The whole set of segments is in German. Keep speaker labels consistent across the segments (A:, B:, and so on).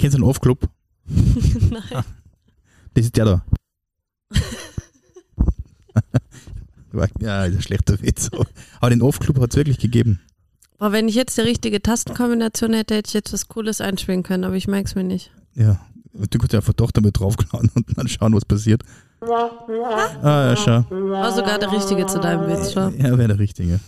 A: Kennst du den Off-Club?
B: Nein.
A: Das ist der da. Ja, das ist ein schlechter Witz. Aber den Off-Club hat es wirklich gegeben.
B: Aber wenn ich jetzt die richtige Tastenkombination hätte, hätte ich jetzt was Cooles einspielen können, aber ich merke es mir nicht.
A: Ja. Du kannst ja einfach doch damit draufklauen und dann schauen, was passiert. Ah, ja, schau.
B: War sogar der richtige zu deinem Witz, schon.
A: Ja, wäre der Richtige.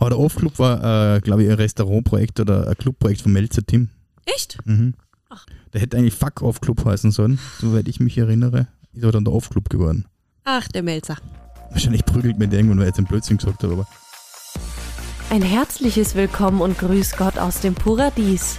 A: Aber der Off-Club war, äh, glaube ich, ein Restaurantprojekt oder ein Clubprojekt von Melzer Tim.
B: Echt?
A: Mhm.
B: Ach.
A: Der hätte eigentlich Fuck Off Club heißen sollen, soweit ich mich erinnere. Ist aber dann der Off Club geworden.
B: Ach, der Melzer.
A: Wahrscheinlich prügelt mir der irgendwann, weil er jetzt einen Blödsinn gesagt hat, aber.
C: Ein herzliches Willkommen und Grüß Gott aus dem Paradies.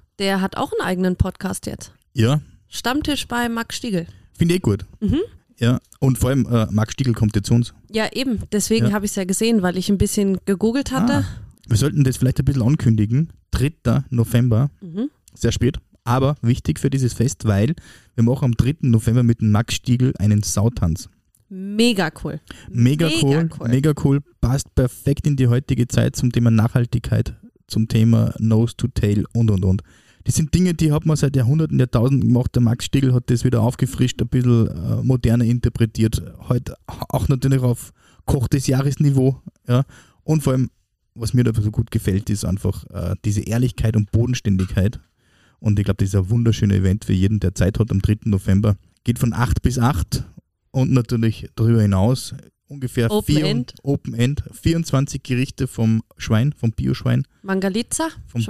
B: der hat auch einen eigenen Podcast jetzt.
A: Ja,
B: Stammtisch bei Max Stiegel.
A: finde ich gut.
B: Mhm.
A: Ja, und vor allem äh, Max Stiegel kommt jetzt zu uns.
B: Ja, eben. Deswegen
A: Ja.
B: habe ich es ja gesehen, weil ich ein bisschen gegoogelt hatte.
A: Ah, wir sollten das vielleicht ein bisschen ankündigen. 3. November,
B: Mhm.
A: sehr spät, aber wichtig für dieses Fest, weil wir machen am 3. November mit Max Stiegel einen Sautanz.
B: Mega cool.
A: Mega,
B: Mega
A: cool,
B: cool.
A: mega cool, passt perfekt in die heutige Zeit zum Thema Nachhaltigkeit, zum Thema Nose to Tail und und und. Das sind Dinge, die hat man seit Jahrhunderten, Jahrtausenden gemacht. Der Max Stiegel hat das wieder aufgefrischt, ein bisschen äh, moderner interpretiert. Heute auch natürlich auf Koch des Jahresniveau. Ja. Und vor allem, was mir da so gut gefällt, ist einfach äh, diese Ehrlichkeit und Bodenständigkeit. Und ich glaube, das ist ein wunderschönes Event für jeden, der Zeit hat am 3. November. Geht von 8 bis 8 und natürlich darüber hinaus ungefähr
B: Open
A: vier,
B: End.
A: Open End, 24 Gerichte vom Schwein, vom Bio-Schwein,
B: Mangalitza?
A: vom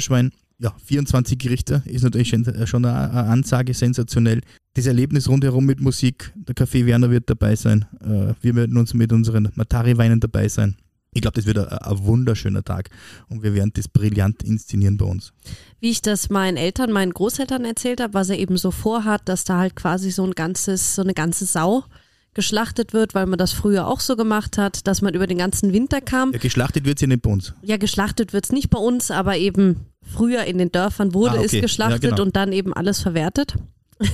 B: Schwein? Mhm.
A: Ja, 24 Gerichte ist natürlich schon, schon eine, Ansage, sensationell. Das Erlebnis rundherum mit Musik, der Café Werner wird dabei sein, äh, wir werden uns mit unseren Matari-Weinen dabei sein. Ich glaube, das wird ein, ein wunderschöner Tag und wir werden das brillant inszenieren bei uns.
B: Wie ich das meinen Eltern, meinen Großeltern erzählt habe, was er eben so vorhat, dass da halt quasi so ein ganzes, so eine ganze Sau geschlachtet wird, weil man das früher auch so gemacht hat, dass man über den ganzen Winter kam.
A: Ja, geschlachtet wird sie nicht bei uns.
B: Ja, geschlachtet wird's nicht bei uns, aber eben früher in den Dörfern wurde
A: Ah,
B: es
A: okay.
B: geschlachtet
A: Ja, genau.
B: und dann eben alles verwertet. und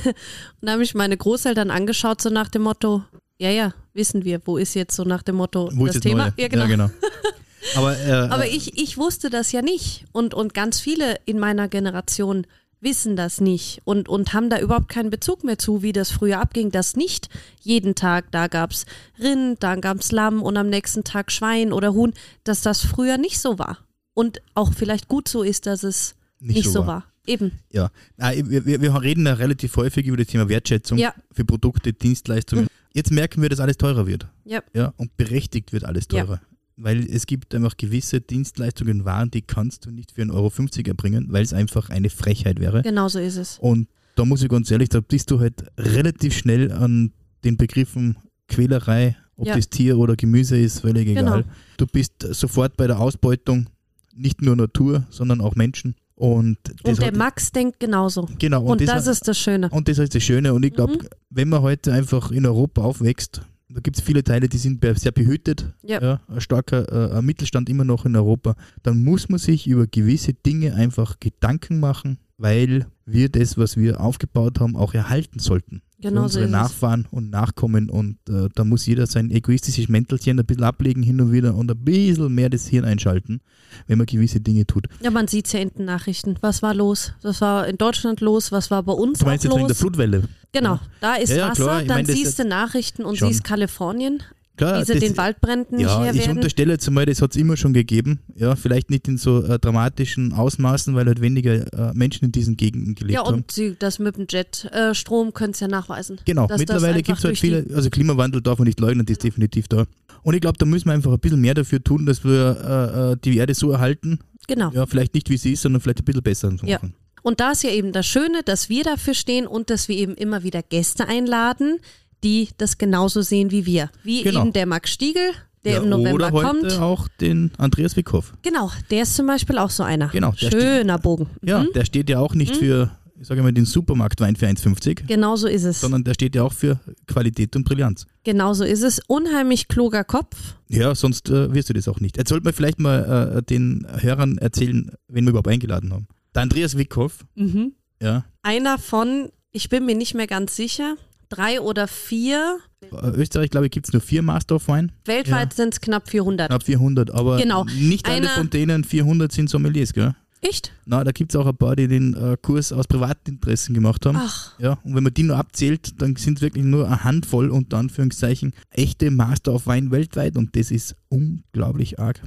B: da habe ich meine Großeltern angeschaut, so nach dem Motto, ja, ja, wissen wir, wo ist jetzt so nach dem Motto
A: Wo
B: das
A: ist das
B: Thema?
A: Neue?
B: Ja, genau.
A: Ja, genau. Aber, äh,
B: Aber ich, ich wusste das ja nicht. Und, und ganz viele in meiner Generation wissen das nicht und, und haben da überhaupt keinen Bezug mehr zu, wie das früher abging, dass nicht jeden Tag, da gab's Rind, dann gab's Lamm und am nächsten Tag Schwein oder Huhn, dass das früher nicht so war. Und auch vielleicht gut so ist, dass es nicht, so, war. Eben.
A: Ja, wir, wir, wir reden ja relativ häufig über das Thema Wertschätzung
B: Ja.
A: für Produkte, Dienstleistungen. Jetzt merken wir, dass alles teurer wird.
B: Ja.
A: Ja, und berechtigt wird alles
B: Ja.
A: teurer. Weil es gibt einfach gewisse Dienstleistungen, Waren, die kannst du nicht für 1,50 Euro erbringen, weil es einfach eine Frechheit wäre.
B: Genau so ist es.
A: Und da muss ich ganz ehrlich, da bist du halt relativ schnell an den Begriffen Quälerei, ob
B: Ja.
A: das Tier oder Gemüse ist, völlig egal.
B: Genau.
A: Du bist sofort bei der Ausbeutung, nicht nur Natur, sondern auch Menschen. Und, das
B: Und der
A: hat-
B: Max denkt genauso.
A: genau,
B: Und, das,
A: hat-
B: ist das Schöne.
A: und das ist das Schöne. Und ich glaube,
B: Mhm.
A: wenn man heute einfach in Europa aufwächst, da gibt es viele Teile, die sind sehr behütet,
B: Ja.
A: ein starker äh, Mittelstand immer noch in Europa, dann muss man sich über gewisse Dinge einfach Gedanken machen, weil wir das, was wir aufgebaut haben, auch erhalten sollten.
B: Genau so
A: unsere
B: es.
A: Nachfahren und Nachkommen. Und äh, da muss jeder sein egoistisches Mäntelchen ein bisschen ablegen hin und wieder und ein bisschen mehr das Hirn einschalten, wenn man gewisse Dinge tut.
B: Ja, man sieht's ja in den Nachrichten. Was war los? Was war in Deutschland los? Was war bei uns
A: Du meinst
B: auch
A: jetzt wegen der
B: los?
A: Flutwelle?
B: Genau, da ist
A: Ja, ja,
B: Wasser,
A: klar.
B: Dann
A: mein, das
B: siehst du Nachrichten und
A: schon.
B: siehst Kalifornien,
A: Klar,
B: wie sie
A: das-
B: den Waldbränden
A: Ja, ich
B: werden.
A: unterstelle jetzt einmal, das hat es immer schon gegeben. Ja, vielleicht nicht in so äh, dramatischen Ausmaßen, weil halt weniger äh, Menschen in diesen Gegenden gelebt
B: Ja,
A: haben.
B: und sie, das mit dem Jetstrom können sie ja nachweisen.
A: Genau, mittlerweile gibt es halt viele, also Klimawandel darf man nicht leugnen, das ist definitiv da. Und ich glaube, da müssen wir einfach ein bisschen mehr dafür tun, dass wir äh, äh, die Erde so erhalten.
B: Genau.
A: Ja, vielleicht nicht wie sie ist, sondern vielleicht ein bisschen besser zu
B: Ja.
A: machen.
B: Und da ist ja eben das Schöne, dass wir dafür stehen und dass wir eben immer wieder Gäste einladen, die das genauso sehen wie wir. Wie
A: Genau.
B: eben der Max Stiegel, der
A: ja,
B: im November
A: oder heute
B: kommt.
A: auch den Andreas Wickhoff.
B: Genau, der ist zum Beispiel auch so einer.
A: Genau,
B: Schöner Bogen.
A: Ja,
B: Mhm.
A: der steht ja auch nicht für ich sage mal, den Supermarktwein für 1,50,
B: Genau so ist es.
A: sondern der steht ja auch für Qualität und Brillanz.
B: Genau so ist es. Unheimlich kluger Kopf.
A: Ja, sonst äh, wirst du das auch nicht. Jetzt sollte man vielleicht mal äh, den Hörern erzählen, wen wir überhaupt eingeladen haben. Der Andreas Wickhoff,
B: Mhm.
A: ja,
B: Einer von, ich bin mir nicht mehr ganz sicher, drei oder vier.
A: äh, Österreich, glaube ich, gibt es nur vier Master of Wine,
B: Weltweit sind es knapp 400.
A: knapp 400, aber
B: Genau.
A: nicht alle von denen 400 sind Sommeliers, gell?
B: Echt?
A: Na, da gibt es auch ein paar, die den äh, Kurs aus Privatinteressen gemacht haben.
B: Ach,
A: Ja, und wenn man die nur abzählt, dann sind es wirklich nur eine Handvoll, unter Anführungszeichen, echte Master of Wine weltweit und das ist unglaublich arg.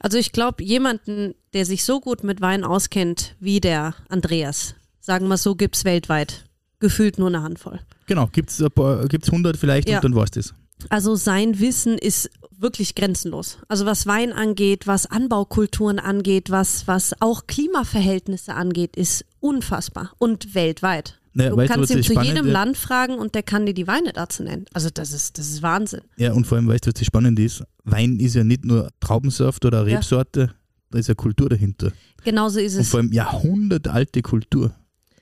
B: also ich glaube, jemanden, der sich so gut mit Wein auskennt wie der Andreas, sagen wir so, gibt es weltweit gefühlt nur eine Handvoll.
A: Genau, gibt es gibt's 100 vielleicht
B: Ja.
A: und dann war es das.
B: Also sein Wissen ist wirklich grenzenlos. Also was Wein angeht, was Anbaukulturen angeht, was, was auch Klimaverhältnisse angeht, ist unfassbar und weltweit.
A: Naja,
B: du
A: du,
B: kannst
A: was
B: ihn zu jedem Land fragen und der kann dir die Weine dazu nennen. Also das ist, das ist Wahnsinn.
A: Ja, und vor allem, weißt du, was das Spannende ist? Wein ist ja nicht nur Traubensaft oder eine
B: Ja.
A: Rebsorte, da ist ja Kultur dahinter.
B: Genauso ist
A: Und
B: es.
A: vor allem jahrhundertalte Kultur.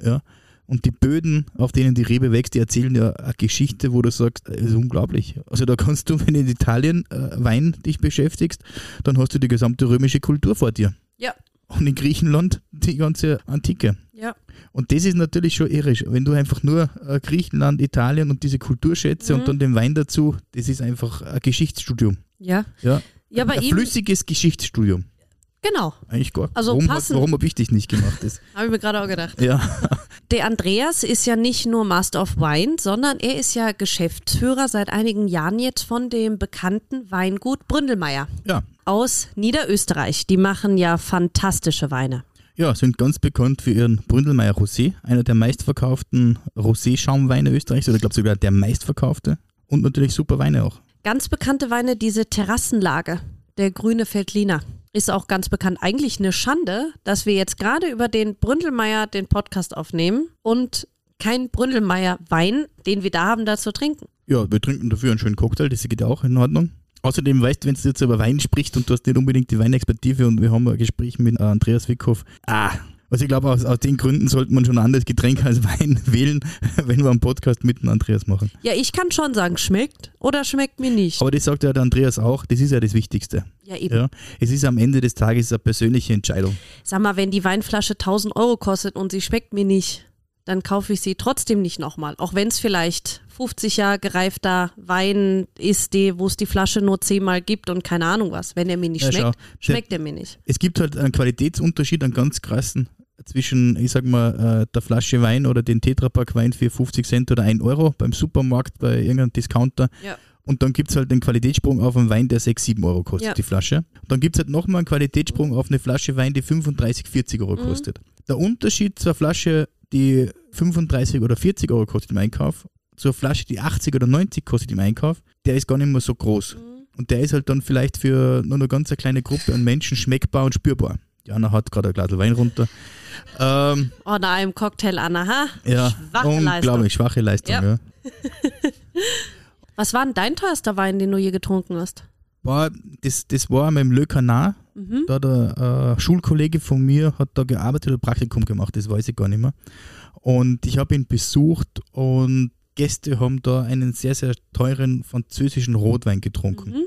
A: Ja. Und die Böden, auf denen die Rebe wächst, die erzählen ja eine Geschichte, wo du sagst, das ist unglaublich. Also da kannst du, wenn du in Italien äh, Wein dich beschäftigst, dann hast du die gesamte römische Kultur vor dir.
B: Ja.
A: Und in Griechenland die ganze Antike.
B: Ja.
A: Und das ist natürlich schon irrisch. Wenn du einfach nur äh, Griechenland, Italien und diese Kulturschätze
B: Mhm.
A: und dann den Wein dazu, das ist einfach ein Geschichtsstudium.
B: Ja.
A: Ja.
B: Ja,
A: ein flüssiges Geschichtsstudium.
B: Genau,
A: Eigentlich gar.
B: Also
A: warum
B: passend.
A: warum habe ich dich nicht gemacht?
B: Habe ich mir gerade auch gedacht.
A: ja.
B: Der Andreas ist ja nicht nur Master of Wine, sondern er ist ja Geschäftsführer seit einigen Jahren jetzt von dem bekannten Weingut Bründelmeier
A: ja.
B: aus Niederösterreich. Die machen ja fantastische Weine.
A: Ja, sind ganz bekannt für ihren Bründelmeier Rosé, einer der meistverkauften Rosé-Schaumweine Österreichs oder glaube sogar der meistverkaufte. Und natürlich super Weine auch.
B: Ganz bekannte Weine, diese Terrassenlage, der grüne Veltliner, ist auch ganz bekannt. Eigentlich eine Schande, dass wir jetzt gerade über den Bründelmeier den Podcast aufnehmen und kein Bründelmeier Wein, den wir da haben, dazu trinken.
A: Ja, wir trinken dafür einen schönen Cocktail, das geht auch in Ordnung. Außerdem weißt du, wenn du jetzt über Wein sprichst und du hast nicht unbedingt die Weinexpertise und wir haben ein Gespräch mit Andreas Wickhoff. Ah, also ich glaube, aus, aus den Gründen sollte man schon ein anderes Getränk als Wein wählen, wenn wir einen Podcast mit dem Andreas machen.
B: Ja, ich kann schon sagen, schmeckt oder schmeckt mir nicht.
A: Aber das sagt ja der Andreas auch, das ist ja das Wichtigste.
B: Ja, eben.
A: Ja, es ist am Ende des Tages eine persönliche Entscheidung.
B: Sag mal, wenn die Weinflasche 1000 Euro kostet und sie schmeckt mir nicht, dann kaufe ich sie trotzdem nicht nochmal. Auch wenn es vielleicht 50 Jahre gereifter Wein ist, wo es die Flasche nur zehnmal gibt und keine Ahnung was. Wenn er mir nicht
A: Ja,
B: schmeckt,
A: schau.
B: schmeckt er mir nicht.
A: Es gibt halt einen Qualitätsunterschied, einen ganz krassen zwischen, ich sag mal, äh, der Flasche Wein oder den Tetrapack Wein für 50 Cent oder 1 Euro beim Supermarkt, bei irgendeinem Discounter.
B: Ja.
A: Und dann gibt es halt den Qualitätssprung auf einen Wein, der 6, 7 Euro kostet,
B: Ja.
A: die Flasche. Und dann gibt es halt nochmal einen Qualitätssprung auf eine Flasche Wein, die 35, 40 Euro
B: Mhm.
A: kostet. Der Unterschied zur Flasche, die 35 oder 40 Euro kostet im Einkauf, zur Flasche, die 80 oder 90 kostet im Einkauf, der ist gar nicht mehr so groß. Und der ist halt dann vielleicht für nur eine ganz eine kleine Gruppe an Menschen schmeckbar und spürbar. Jana hat gerade ein Glas Wein runter. Ähm,
B: Oh, nach einem Cocktail, Anna, ha?
A: ja,
B: Schwache
A: unglaublich,
B: Leistung.
A: schwache Leistung.
B: Ja.
A: Ja.
B: Was war denn dein teuerster Wein, den du je getrunken hast?
A: War, das, das war mit dem Le Canard.
B: Mhm.
A: Da der äh, Schulkollege von mir hat da gearbeitet oder Praktikum gemacht, das weiß ich gar nicht mehr. Und ich habe ihn besucht und Gäste haben da einen sehr, sehr teuren französischen Rotwein getrunken.
B: Mhm.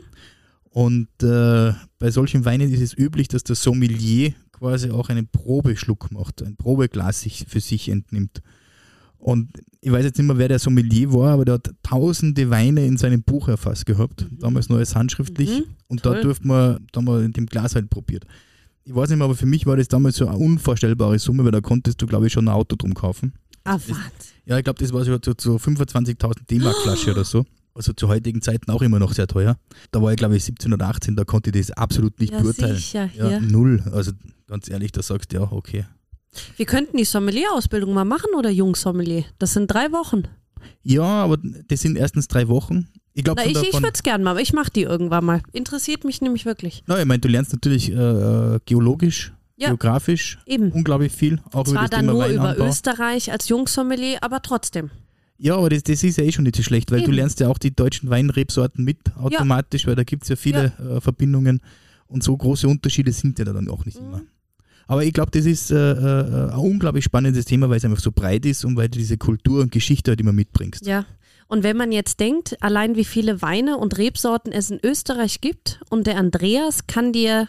A: Und äh, bei solchen Weinen ist es üblich, dass der Sommelier quasi auch einen Probeschluck macht, ein Probeglas sich für sich entnimmt. Und ich weiß jetzt nicht mehr, wer der Sommelier war, aber der hat tausende Weine in seinem Buch erfasst gehabt, damals nur als handschriftlich.
B: Mhm,
A: und da
B: toll.
A: durfte man, da haben wir in dem Glas halt probiert. Ich weiß nicht mehr, aber für mich war das damals so eine unvorstellbare Summe, weil da konntest du, glaube ich, schon ein Auto drum kaufen.
B: Ah, Wahnsinn.
A: Ja, ich glaube, das war so, so, so 25.000 D-Mark Flasche oder so. Also zu heutigen Zeiten auch immer noch sehr teuer. Da war ich, glaube ich, 17 oder 18, da konnte ich das absolut nicht
B: Ja,
A: beurteilen.
B: sicher,
A: Ja,
B: hier.
A: null. Also ganz ehrlich, da sagst du ja, okay.
B: Wir könnten die Sommelier-Ausbildung mal machen oder Jungsommelier? Das sind drei Wochen.
A: Ja, aber das sind erstens drei Wochen. Ich glaube,
B: ich ich würde es gerne mal, aber ich mache die irgendwann mal. Interessiert mich nämlich wirklich.
A: Na, ich meine, du lernst natürlich äh, äh, geologisch,
B: Ja.
A: geografisch
B: Eben.
A: unglaublich viel. Auch über
B: Zwar
A: das
B: dann
A: Thema
B: nur über
A: Weinanbau.
B: Österreich als Jungsommelier, aber trotzdem.
A: Ja, aber das, das ist ja eh schon nicht so schlecht, weil du
B: Eben.
A: lernst ja auch die deutschen Weinrebsorten mit automatisch, weil da gibt es ja viele äh, Verbindungen und so große Unterschiede sind ja dann auch nicht
B: Mhm.
A: immer. Aber ich glaube, das ist äh, äh, ein unglaublich spannendes Thema, weil es einfach so breit ist und weil du diese Kultur und Geschichte halt immer mitbringst.
B: Ja. Und wenn man jetzt denkt, allein wie viele Weine und Rebsorten es in Österreich gibt und der Andreas kann dir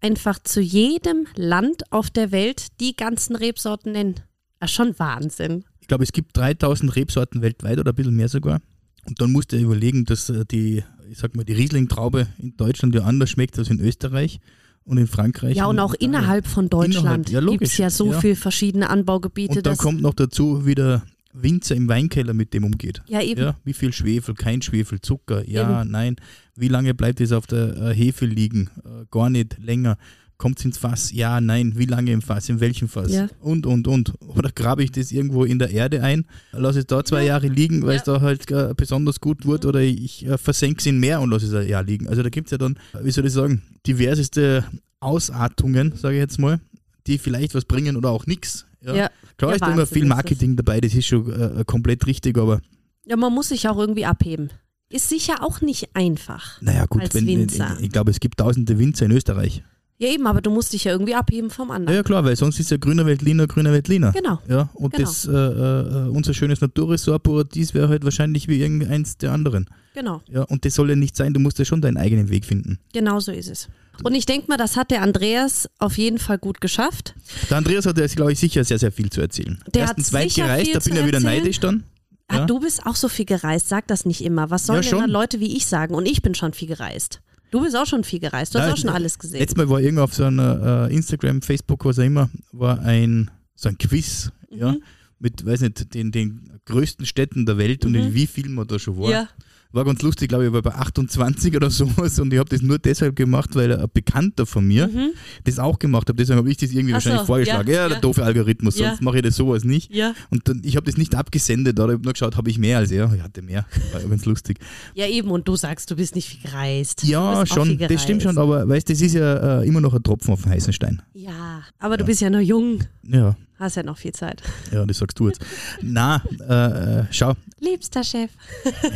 B: einfach zu jedem Land auf der Welt die ganzen Rebsorten nennen. Das ist schon Wahnsinn.
A: Ich glaube, es gibt 3000 Rebsorten weltweit oder ein bisschen mehr sogar. Und dann musst du überlegen, dass äh, die, ich sag mal, die Riesling-Traube in Deutschland ja anders schmeckt als in Österreich und in Frankreich.
B: Ja, und auch
A: Italien.
B: innerhalb von Deutschland
A: ja,
B: gibt es ja so
A: ja.
B: viele verschiedene Anbaugebiete.
A: Und dann kommt noch dazu, wie der Winzer im Weinkeller mit dem umgeht.
B: ja, eben.
A: Ja, wie viel Schwefel, kein Schwefel, Zucker, ja, nein. Wie lange bleibt es auf der äh, Hefe liegen? Äh, gar nicht länger. Kommt es ins Fass? Ja, nein. Wie lange im Fass? In welchem Fass?
B: Ja.
A: Und, und, und. Oder grabe ich das irgendwo in der Erde ein, lasse es da zwei Jahre liegen, weil es da halt äh, besonders gut wird, oder ich äh, versenke es in Meer und lasse es ein Jahr liegen. Also da gibt es ja dann, wie soll ich sagen, diverseste Ausartungen, sage ich jetzt mal, die vielleicht was bringen oder auch nichts. Ja.
B: Ja.
A: Klar
B: Ja,
A: ist da immer viel. Marketing dabei, das ist schon äh, komplett richtig, aber
B: Ja, man muss sich auch irgendwie abheben. Ist sicher auch nicht einfach.
A: naja gut,
B: Als
A: wenn,
B: Winzer.
A: ich glaube, es gibt tausende Winzer in Österreich.
B: Ja, eben, aber du musst dich ja irgendwie abheben vom
A: Ja,
B: anderen.
A: ja klar, weil sonst ist ja grüner Veltliner, grüner Veltliner.
B: Genau.
A: Ja, und
B: Genau.
A: das, äh, äh, unser schönes Naturressort Paradies wäre halt wahrscheinlich wie irgendeins der anderen.
B: Genau.
A: Ja, und das soll ja nicht sein, du musst ja schon deinen eigenen Weg finden.
B: Genau so ist es. Und ich denke mal, das hat der Andreas auf jeden Fall gut geschafft.
A: Der Andreas hat ja, glaube ich, sicher sehr, sehr viel zu erzählen.
B: Der hat
A: Erstens weit
B: sicher
A: gereist,
B: viel
A: da bin ich wieder
B: erzählen.
A: neidisch dann.
B: Ah,
A: Ja.
B: du bist auch so viel gereist, sag das nicht immer. Was sollen
A: Ja,
B: denn Leute wie ich sagen? Und ich bin schon viel gereist. Du bist auch schon viel gereist. Du hast auch schon alles gesehen.
A: Letztes Mal war irgendwo auf so einer äh, Instagram, Facebook, was auch immer, war ein, so ein Quiz, ja,
B: Mhm.
A: mit, weiß nicht, den, den größten Städten der Welt und
B: Mhm.
A: in wie viel man da schon war.
B: ja.
A: War ganz lustig, glaube ich, war bei 28 oder sowas und ich habe das nur deshalb gemacht, weil ein Bekannter von mir
B: Mhm.
A: das auch gemacht hat. Deswegen habe ich das irgendwie
B: Ach so,
A: wahrscheinlich vorgeschlagen.
B: ja,
A: Ja, der
B: ja.
A: doofe Algorithmus,
B: Ja.
A: sonst mache ich das sowas nicht.
B: Ja.
A: Und dann, ich habe das nicht abgesendet, aber ich habe nur geschaut, habe ich mehr als er. Ich hatte mehr. War ganz lustig.
B: ja, eben. Und du sagst, du bist nicht viel gereist.
A: Ja, schon,
B: viel
A: das stimmt
B: gereist.
A: schon, aber weißt du, das ist ja äh, immer noch ein Tropfen auf den heißen Stein.
B: Ja, aber du bist ja noch jung.
A: Ja,
B: Hast ja noch viel Zeit.
A: ja, das sagst du jetzt. Na, äh, äh, schau.
B: Liebster Chef.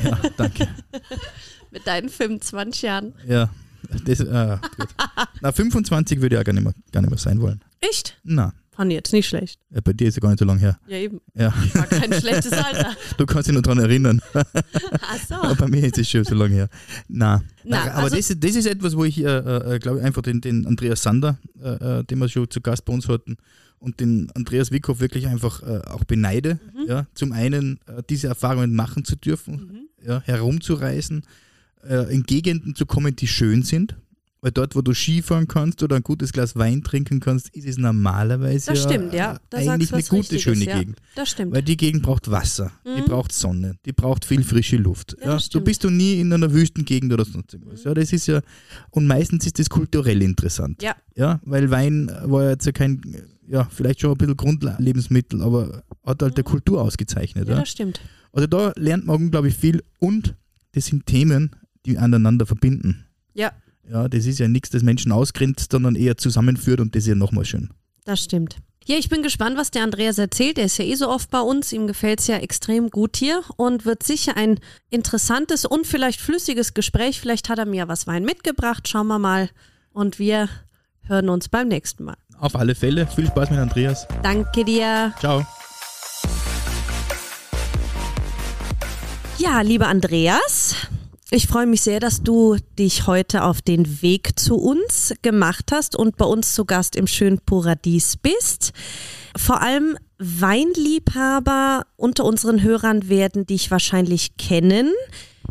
A: Ja, danke.
B: Mit deinen 25 Jahren.
A: Ja, das, äh, gut. Na, 25 würde ich auch gar nicht, mehr, gar nicht mehr sein wollen.
B: Echt?
A: Na,
B: Fand ich jetzt nicht schlecht.
A: äh, bei dir ist ja gar nicht so lange her.
B: Ja, eben.
A: Ja,
B: War kein schlechtes Alter.
A: du kannst dich noch daran erinnern.
B: Ach so.
A: Aber bei mir ist es schon so lange her. Na,
B: Na,
A: Na aber
B: also-
A: das, ist- das ist etwas, wo ich, äh, äh, glaube ich, einfach den, den Andreas Sander, äh, äh, den wir schon zu Gast bei uns hatten, und den Andreas Wickhoff wirklich einfach äh, auch beneide.
B: Mhm.
A: Ja, zum einen äh, diese Erfahrungen machen zu dürfen,
B: Mhm.
A: ja, herumzureisen, äh, in Gegenden zu kommen, die schön sind. Weil dort, wo du Skifahren kannst oder ein gutes Glas Wein trinken kannst, ist es normalerweise
B: Das
A: ja,
B: stimmt, ja. Da
A: eigentlich eine gute,
B: Richtiges,
A: schöne
B: ja.
A: Gegend.
B: Das stimmt.
A: Weil die Gegend braucht Wasser, die
B: Mhm.
A: braucht Sonne, die braucht viel frische Luft.
B: Ja,
A: Ja, du bist du nie in einer Wüstengegend oder sonst irgendwas. Ja, das ist ja, und meistens ist das kulturell interessant.
B: Ja.
A: Ja, weil Wein war ja jetzt ja kein, ja, vielleicht schon ein bisschen Grundlebensmittel, aber hat halt der Kultur ausgezeichnet.
B: ja,
A: Ja,
B: das stimmt.
A: Also da lernt man unglaublich viel und das sind Themen, die aneinander verbinden.
B: Ja,
A: Ja, das ist ja nichts, das Menschen ausgrenzt, sondern eher zusammenführt und das ist ja nochmal schön.
B: das stimmt. Ja, ich bin gespannt, was der Andreas erzählt. Er ist ja eh so oft bei uns. Ihm gefällt es ja extrem gut hier und wird sicher ein interessantes und vielleicht flüssiges Gespräch. Vielleicht hat er mir was Wein mitgebracht. Schauen wir mal. Und wir hören uns beim nächsten Mal.
A: Auf alle Fälle, viel Spaß mit Andreas.
B: Danke dir.
A: Ciao.
B: Ja, lieber Andreas, ich freue mich sehr, dass du dich heute auf den Weg zu uns gemacht hast und bei uns zu Gast im schönen Paradies bist. Vor allem Weinliebhaber unter unseren Hörern werden dich wahrscheinlich kennen.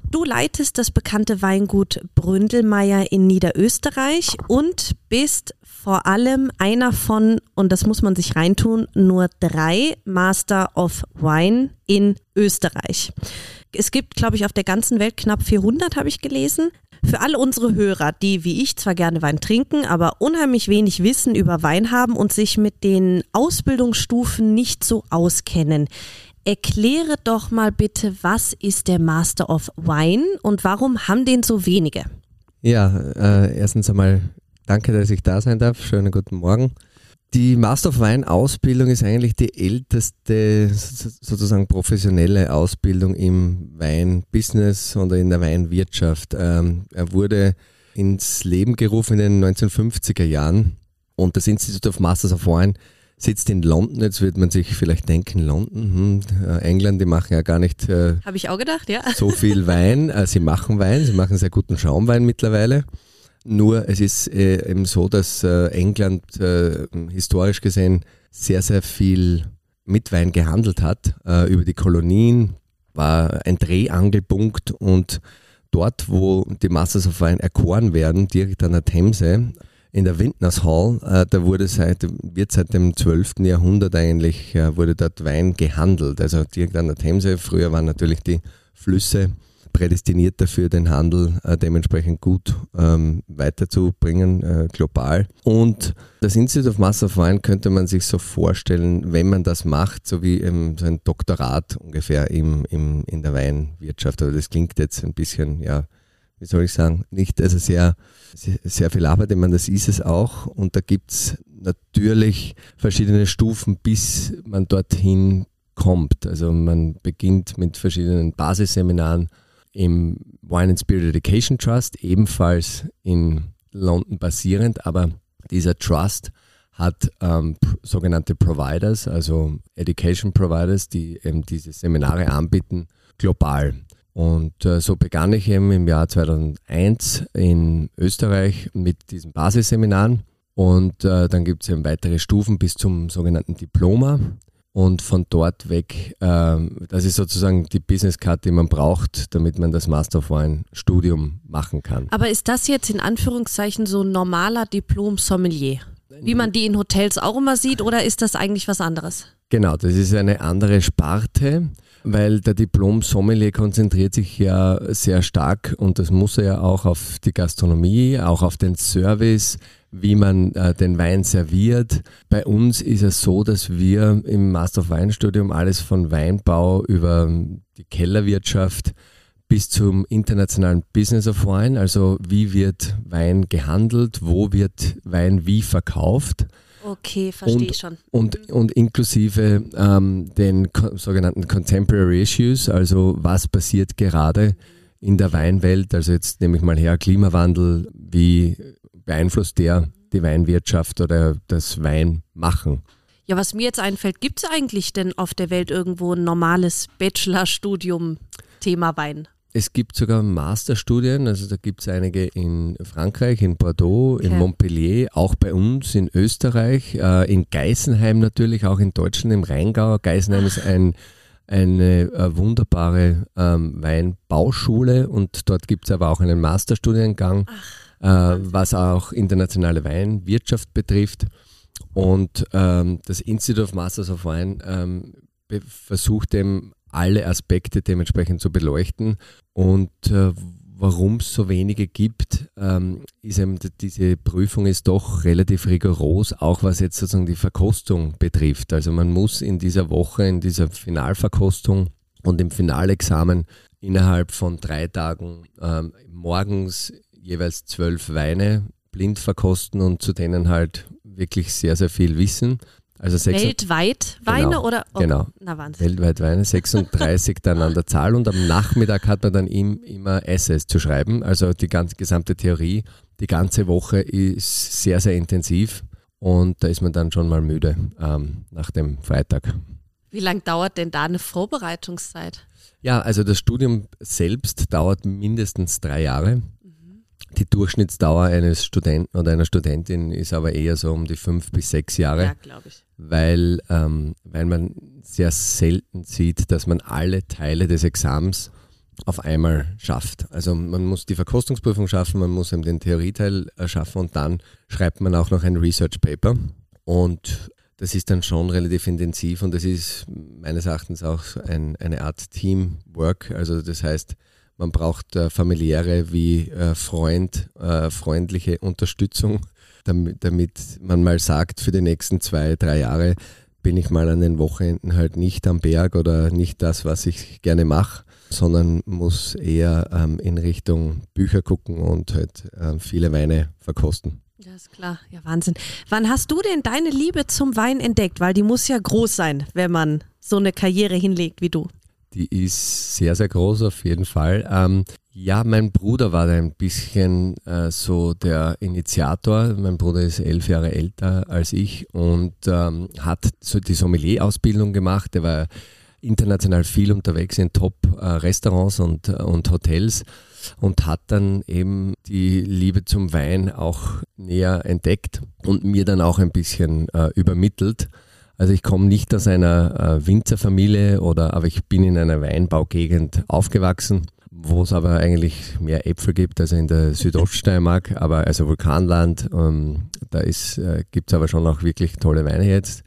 B: Du leitest das bekannte Weingut Bründelmeier in Niederösterreich und bist vor allem einer von, und das muss man sich reintun, nur drei Master of Wine in Österreich. Es gibt, glaube ich, auf der ganzen Welt knapp 400, habe ich gelesen. Für alle unsere Hörer, die wie ich zwar gerne Wein trinken, aber unheimlich wenig Wissen über Wein haben und sich mit den Ausbildungsstufen nicht so auskennen. Erkläre doch mal bitte, was ist der Master of Wine und warum haben den so wenige?
D: Ja, äh, erstens einmal danke, dass ich da sein darf. Schönen guten Morgen. Die Master of Wine Ausbildung ist eigentlich die älteste so- sozusagen professionelle Ausbildung im Weinbusiness oder in der Weinwirtschaft. Ähm, er wurde ins Leben gerufen in den 1950er Jahren Und das Institute of Masters of Wine sitzt in London. Jetzt wird man sich vielleicht denken, London, hm, äh, England, die machen ja gar nicht äh,
B: Habe ich auch gedacht, ja.
D: so viel Wein. Äh, sie machen Wein, sie machen sehr guten Schaumwein mittlerweile. Nur es ist äh, eben so, dass äh, England äh, historisch gesehen sehr, sehr viel mit Wein gehandelt hat. Über die Kolonien war ein Drehangelpunkt und dort, wo die Masters of Wine erkoren werden, direkt an der Themse, in der Wintners Hall, da wurde seit, wird seit dem 12. Jahrhundert eigentlich, wurde dort Wein gehandelt. Also direkt an der Themse. Früher waren natürlich die Flüsse prädestiniert dafür, den Handel äh, dementsprechend gut ähm, weiterzubringen, äh, global. Und das Institute of Master of Wine könnte man sich so vorstellen, wenn man das macht, so wie ähm, so ein Doktorat ungefähr im, im, in der Weinwirtschaft. Aber das klingt jetzt ein bisschen, ja, wie soll ich sagen, nicht also sehr, sehr, sehr viel Arbeit, ich meine, das ist es auch. Und da gibt es natürlich verschiedene Stufen, bis man dorthin kommt. Also man beginnt mit verschiedenen Basisseminaren im Wine and Spirit Education Trust, ebenfalls in London basierend, aber dieser Trust hat ähm, sogenannte Providers, also Education Providers, die eben diese Seminare anbieten, global. Und äh, so begann ich eben im Jahr 2001 in Österreich mit diesen Basisseminaren. Und äh, dann gibt es eben weitere Stufen bis zum sogenannten Diploma. Und von dort weg, äh, das ist sozusagen die Business Card, die man braucht, damit man das Master of Wine Studium machen kann.
B: Aber ist das jetzt in Anführungszeichen so ein normaler Diplom-Sommelier? Wie man die in Hotels auch immer sieht, oder ist das eigentlich was anderes?
D: Genau, das ist eine andere Sparte, weil der Diplom-Sommelier konzentriert sich ja sehr stark und das muss er ja auch auf die Gastronomie, auch auf den Service, wie man äh, den Wein serviert. Bei uns ist es so, dass wir im Master of Wine Studium alles von Weinbau über die Kellerwirtschaft bis zum internationalen Business of Wine, also wie wird Wein gehandelt, wo wird Wein wie verkauft.
B: Okay, verstehe
D: und,
B: schon.
D: Und, und inklusive ähm, den sogenannten Contemporary Issues, also was passiert gerade in der Weinwelt, also jetzt nehme ich mal her, Klimawandel, wie beeinflusst der die Weinwirtschaft oder das Weinmachen?
B: Ja, was mir jetzt einfällt, gibt es eigentlich denn auf der Welt irgendwo ein normales Bachelorstudium Thema Wein?
D: Es gibt sogar Masterstudien, also da gibt es einige in Frankreich, in Bordeaux, in
B: Okay.
D: Montpellier, auch bei uns in Österreich, äh, in Geisenheim natürlich, auch in Deutschland, im Rheingau. Geisenheim ist ein, eine äh, wunderbare ähm, Weinbauschule und dort gibt es aber auch einen Masterstudiengang, äh, was auch internationale Weinwirtschaft betrifft. Und ähm, das Institute of Masters of Wine ähm, versucht eben alle Aspekte dementsprechend zu beleuchten. Und äh, warum es so wenige gibt, ähm, ist eben, diese Prüfung ist doch relativ rigoros, auch was jetzt sozusagen die Verkostung betrifft. Also man muss in dieser Woche, in dieser Finalverkostung und im Finalexamen innerhalb von drei Tagen ähm, morgens jeweils zwölf Weine blind verkosten und zu denen halt wirklich sehr, sehr viel wissen. Also
B: Weltweit Weine
D: Genau,
B: oder? Oh,
D: genau.
B: Na Wahnsinn.
D: weltweit Weine, 36 dann an der Zahl und am Nachmittag hat man dann im, immer Essays zu schreiben, also die ganze gesamte Theorie. Die ganze Woche ist sehr, sehr intensiv und da ist man dann schon mal müde ähm, nach dem Freitag.
B: Wie lange dauert denn da eine Vorbereitungszeit?
D: Ja, also das Studium selbst dauert mindestens drei Jahre. Die Durchschnittsdauer eines Studenten oder einer Studentin ist aber eher so um die fünf bis sechs Jahre.
B: Ja, glaube ich.
D: weil, ähm, weil man sehr selten sieht, dass man alle Teile des Exams auf einmal schafft. Also man muss die Verkostungsprüfung schaffen, man muss eben den Theorieteil äh, schaffen und dann schreibt man auch noch ein Research Paper. Und das ist dann schon relativ intensiv und das ist meines Erachtens auch ein, eine Art Teamwork. Also das heißt, man braucht äh, familiäre wie äh, Freund, äh, freundliche Unterstützung, damit, damit man mal sagt, für die nächsten zwei, drei Jahre bin ich mal an den Wochenenden halt nicht am Berg oder nicht das, was ich gerne mache, sondern muss eher ähm, in Richtung Bücher gucken und halt ähm, viele Weine verkosten.
B: Ja, ist klar. Ja, Wahnsinn. Wann hast du denn deine Liebe zum Wein entdeckt? Weil die muss ja groß sein, wenn man so eine Karriere hinlegt wie du.
D: Die ist sehr, sehr groß auf jeden Fall. Ähm, Ja, mein Bruder war da ein bisschen äh, so der Initiator. Mein Bruder ist elf Jahre älter als ich und ähm, hat so die Sommelier-Ausbildung gemacht. Er war international viel unterwegs in Top-Restaurants und, und Hotels und hat dann eben die Liebe zum Wein auch näher entdeckt und mir dann auch ein bisschen äh, übermittelt. Also ich komme nicht aus einer äh, Winzerfamilie oder aber ich bin in einer Weinbaugegend aufgewachsen, wo es aber eigentlich mehr Äpfel gibt als in der Südoststeiermark, aber also Vulkanland, ähm, da äh, gibt es aber schon auch wirklich tolle Weine jetzt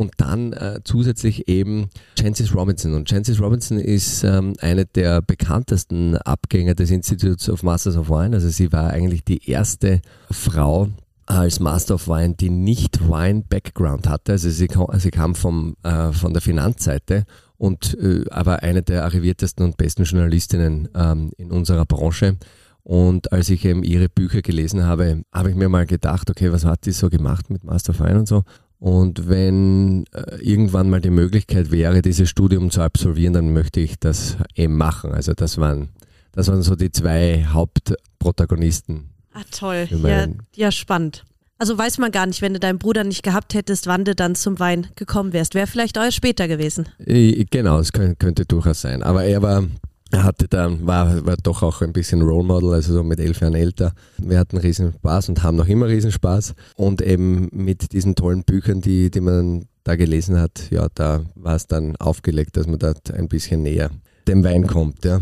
D: und dann äh, zusätzlich eben Chances Robinson. Und Chances Robinson ist ähm, eine der bekanntesten Abgänger des Institutes of Masters of Wine. Also sie war eigentlich die erste Frau als Master of Wine, die nicht Wine-Background hatte. Also sie, kam, sie kam vom, äh, von der Finanzseite und äh, aber eine der arriviertesten und besten Journalistinnen ähm, in unserer Branche. Und als ich eben ihre Bücher gelesen habe, habe ich mir mal gedacht, okay, was hat die so gemacht mit Master of Wine und so? Und wenn äh, irgendwann mal die Möglichkeit wäre, dieses Studium zu absolvieren, dann möchte ich das eben machen. Also das waren, das waren so die zwei Hauptprotagonisten.
B: Ah, toll. Ja, ja, spannend. Also weiß man gar nicht, wenn du deinen Bruder nicht gehabt hättest, wann du dann zum Wein gekommen wärst. Wäre vielleicht euer später gewesen.
D: Genau, es könnte, könnte durchaus sein. Aber er war er hatte dann, war, war doch auch ein bisschen Role Model, also so mit elf Jahren älter. Wir hatten riesen Spaß und haben noch immer riesen Spaß. Und eben mit diesen tollen Büchern, die, die man da gelesen hat, ja, da war es dann aufgelegt, dass man dort ein bisschen näher dem Wein kommt, ja.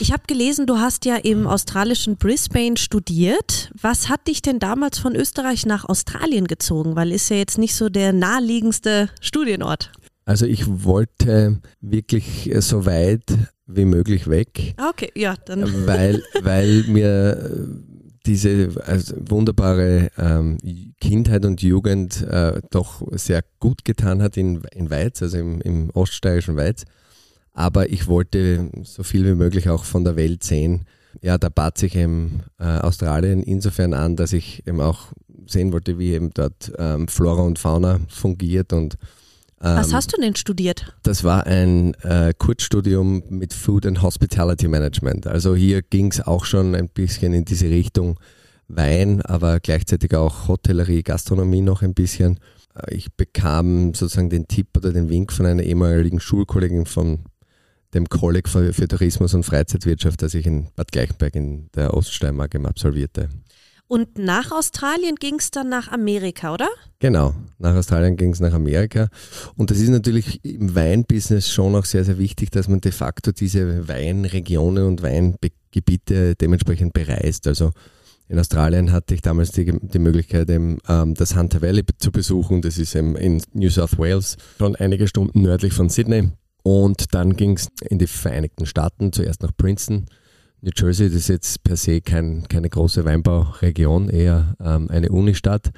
B: Ich habe gelesen, du hast ja im australischen Brisbane studiert. Was hat dich denn damals von Österreich nach Australien gezogen? Weil ist ja jetzt nicht so der naheliegendste Studienort.
D: Also ich wollte wirklich so weit wie möglich weg.
B: Ah, okay, ja, dann.
D: Weil, weil mir diese also wunderbare ähm, Kindheit und Jugend äh, doch sehr gut getan hat in, in Weiz, also im, im oststeirischen Weiz. Aber ich wollte so viel wie möglich auch von der Welt sehen. Ja, da bat sich eben äh, Australien insofern an, dass ich eben auch sehen wollte, wie eben dort ähm, Flora und Fauna fungiert und
B: was ähm, hast du denn studiert?
D: Das war ein äh, Kurzstudium mit Food and Hospitality Management. Also hier ging es auch schon ein bisschen in diese Richtung Wein, aber gleichzeitig auch Hotellerie, Gastronomie noch ein bisschen. Äh, ich bekam sozusagen den Tipp oder den Wink von einer ehemaligen Schulkollegin von dem Kolleg für, für Tourismus und Freizeitwirtschaft, das ich in Bad Gleichenberg in der Oststeiermark absolvierte.
B: Und nach Australien ging es dann nach Amerika, oder?
D: Genau, nach Australien ging es nach Amerika. Und das ist natürlich im Weinbusiness schon auch sehr, sehr wichtig, dass man de facto diese Weinregionen und Weingebiete dementsprechend bereist. Also in Australien hatte ich damals die, die Möglichkeit, eben, ähm, das Hunter Valley zu besuchen. Das ist eben in New South Wales, schon einige Stunden nördlich von Sydney. Und dann ging es in die Vereinigten Staaten, zuerst nach Princeton New Jersey ist jetzt per se kein, keine große Weinbauregion, eher ähm, eine Unistadt.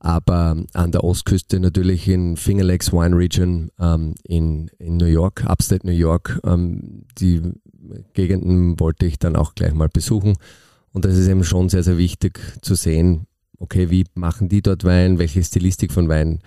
D: Aber an der Ostküste natürlich in Finger Lakes Wine Region ähm, in, in New York, Upstate New York. Ähm, die Gegenden wollte ich dann auch gleich mal besuchen. Und das ist eben schon sehr, sehr wichtig zu sehen, okay, wie machen die dort Wein, welche Stilistik von Wein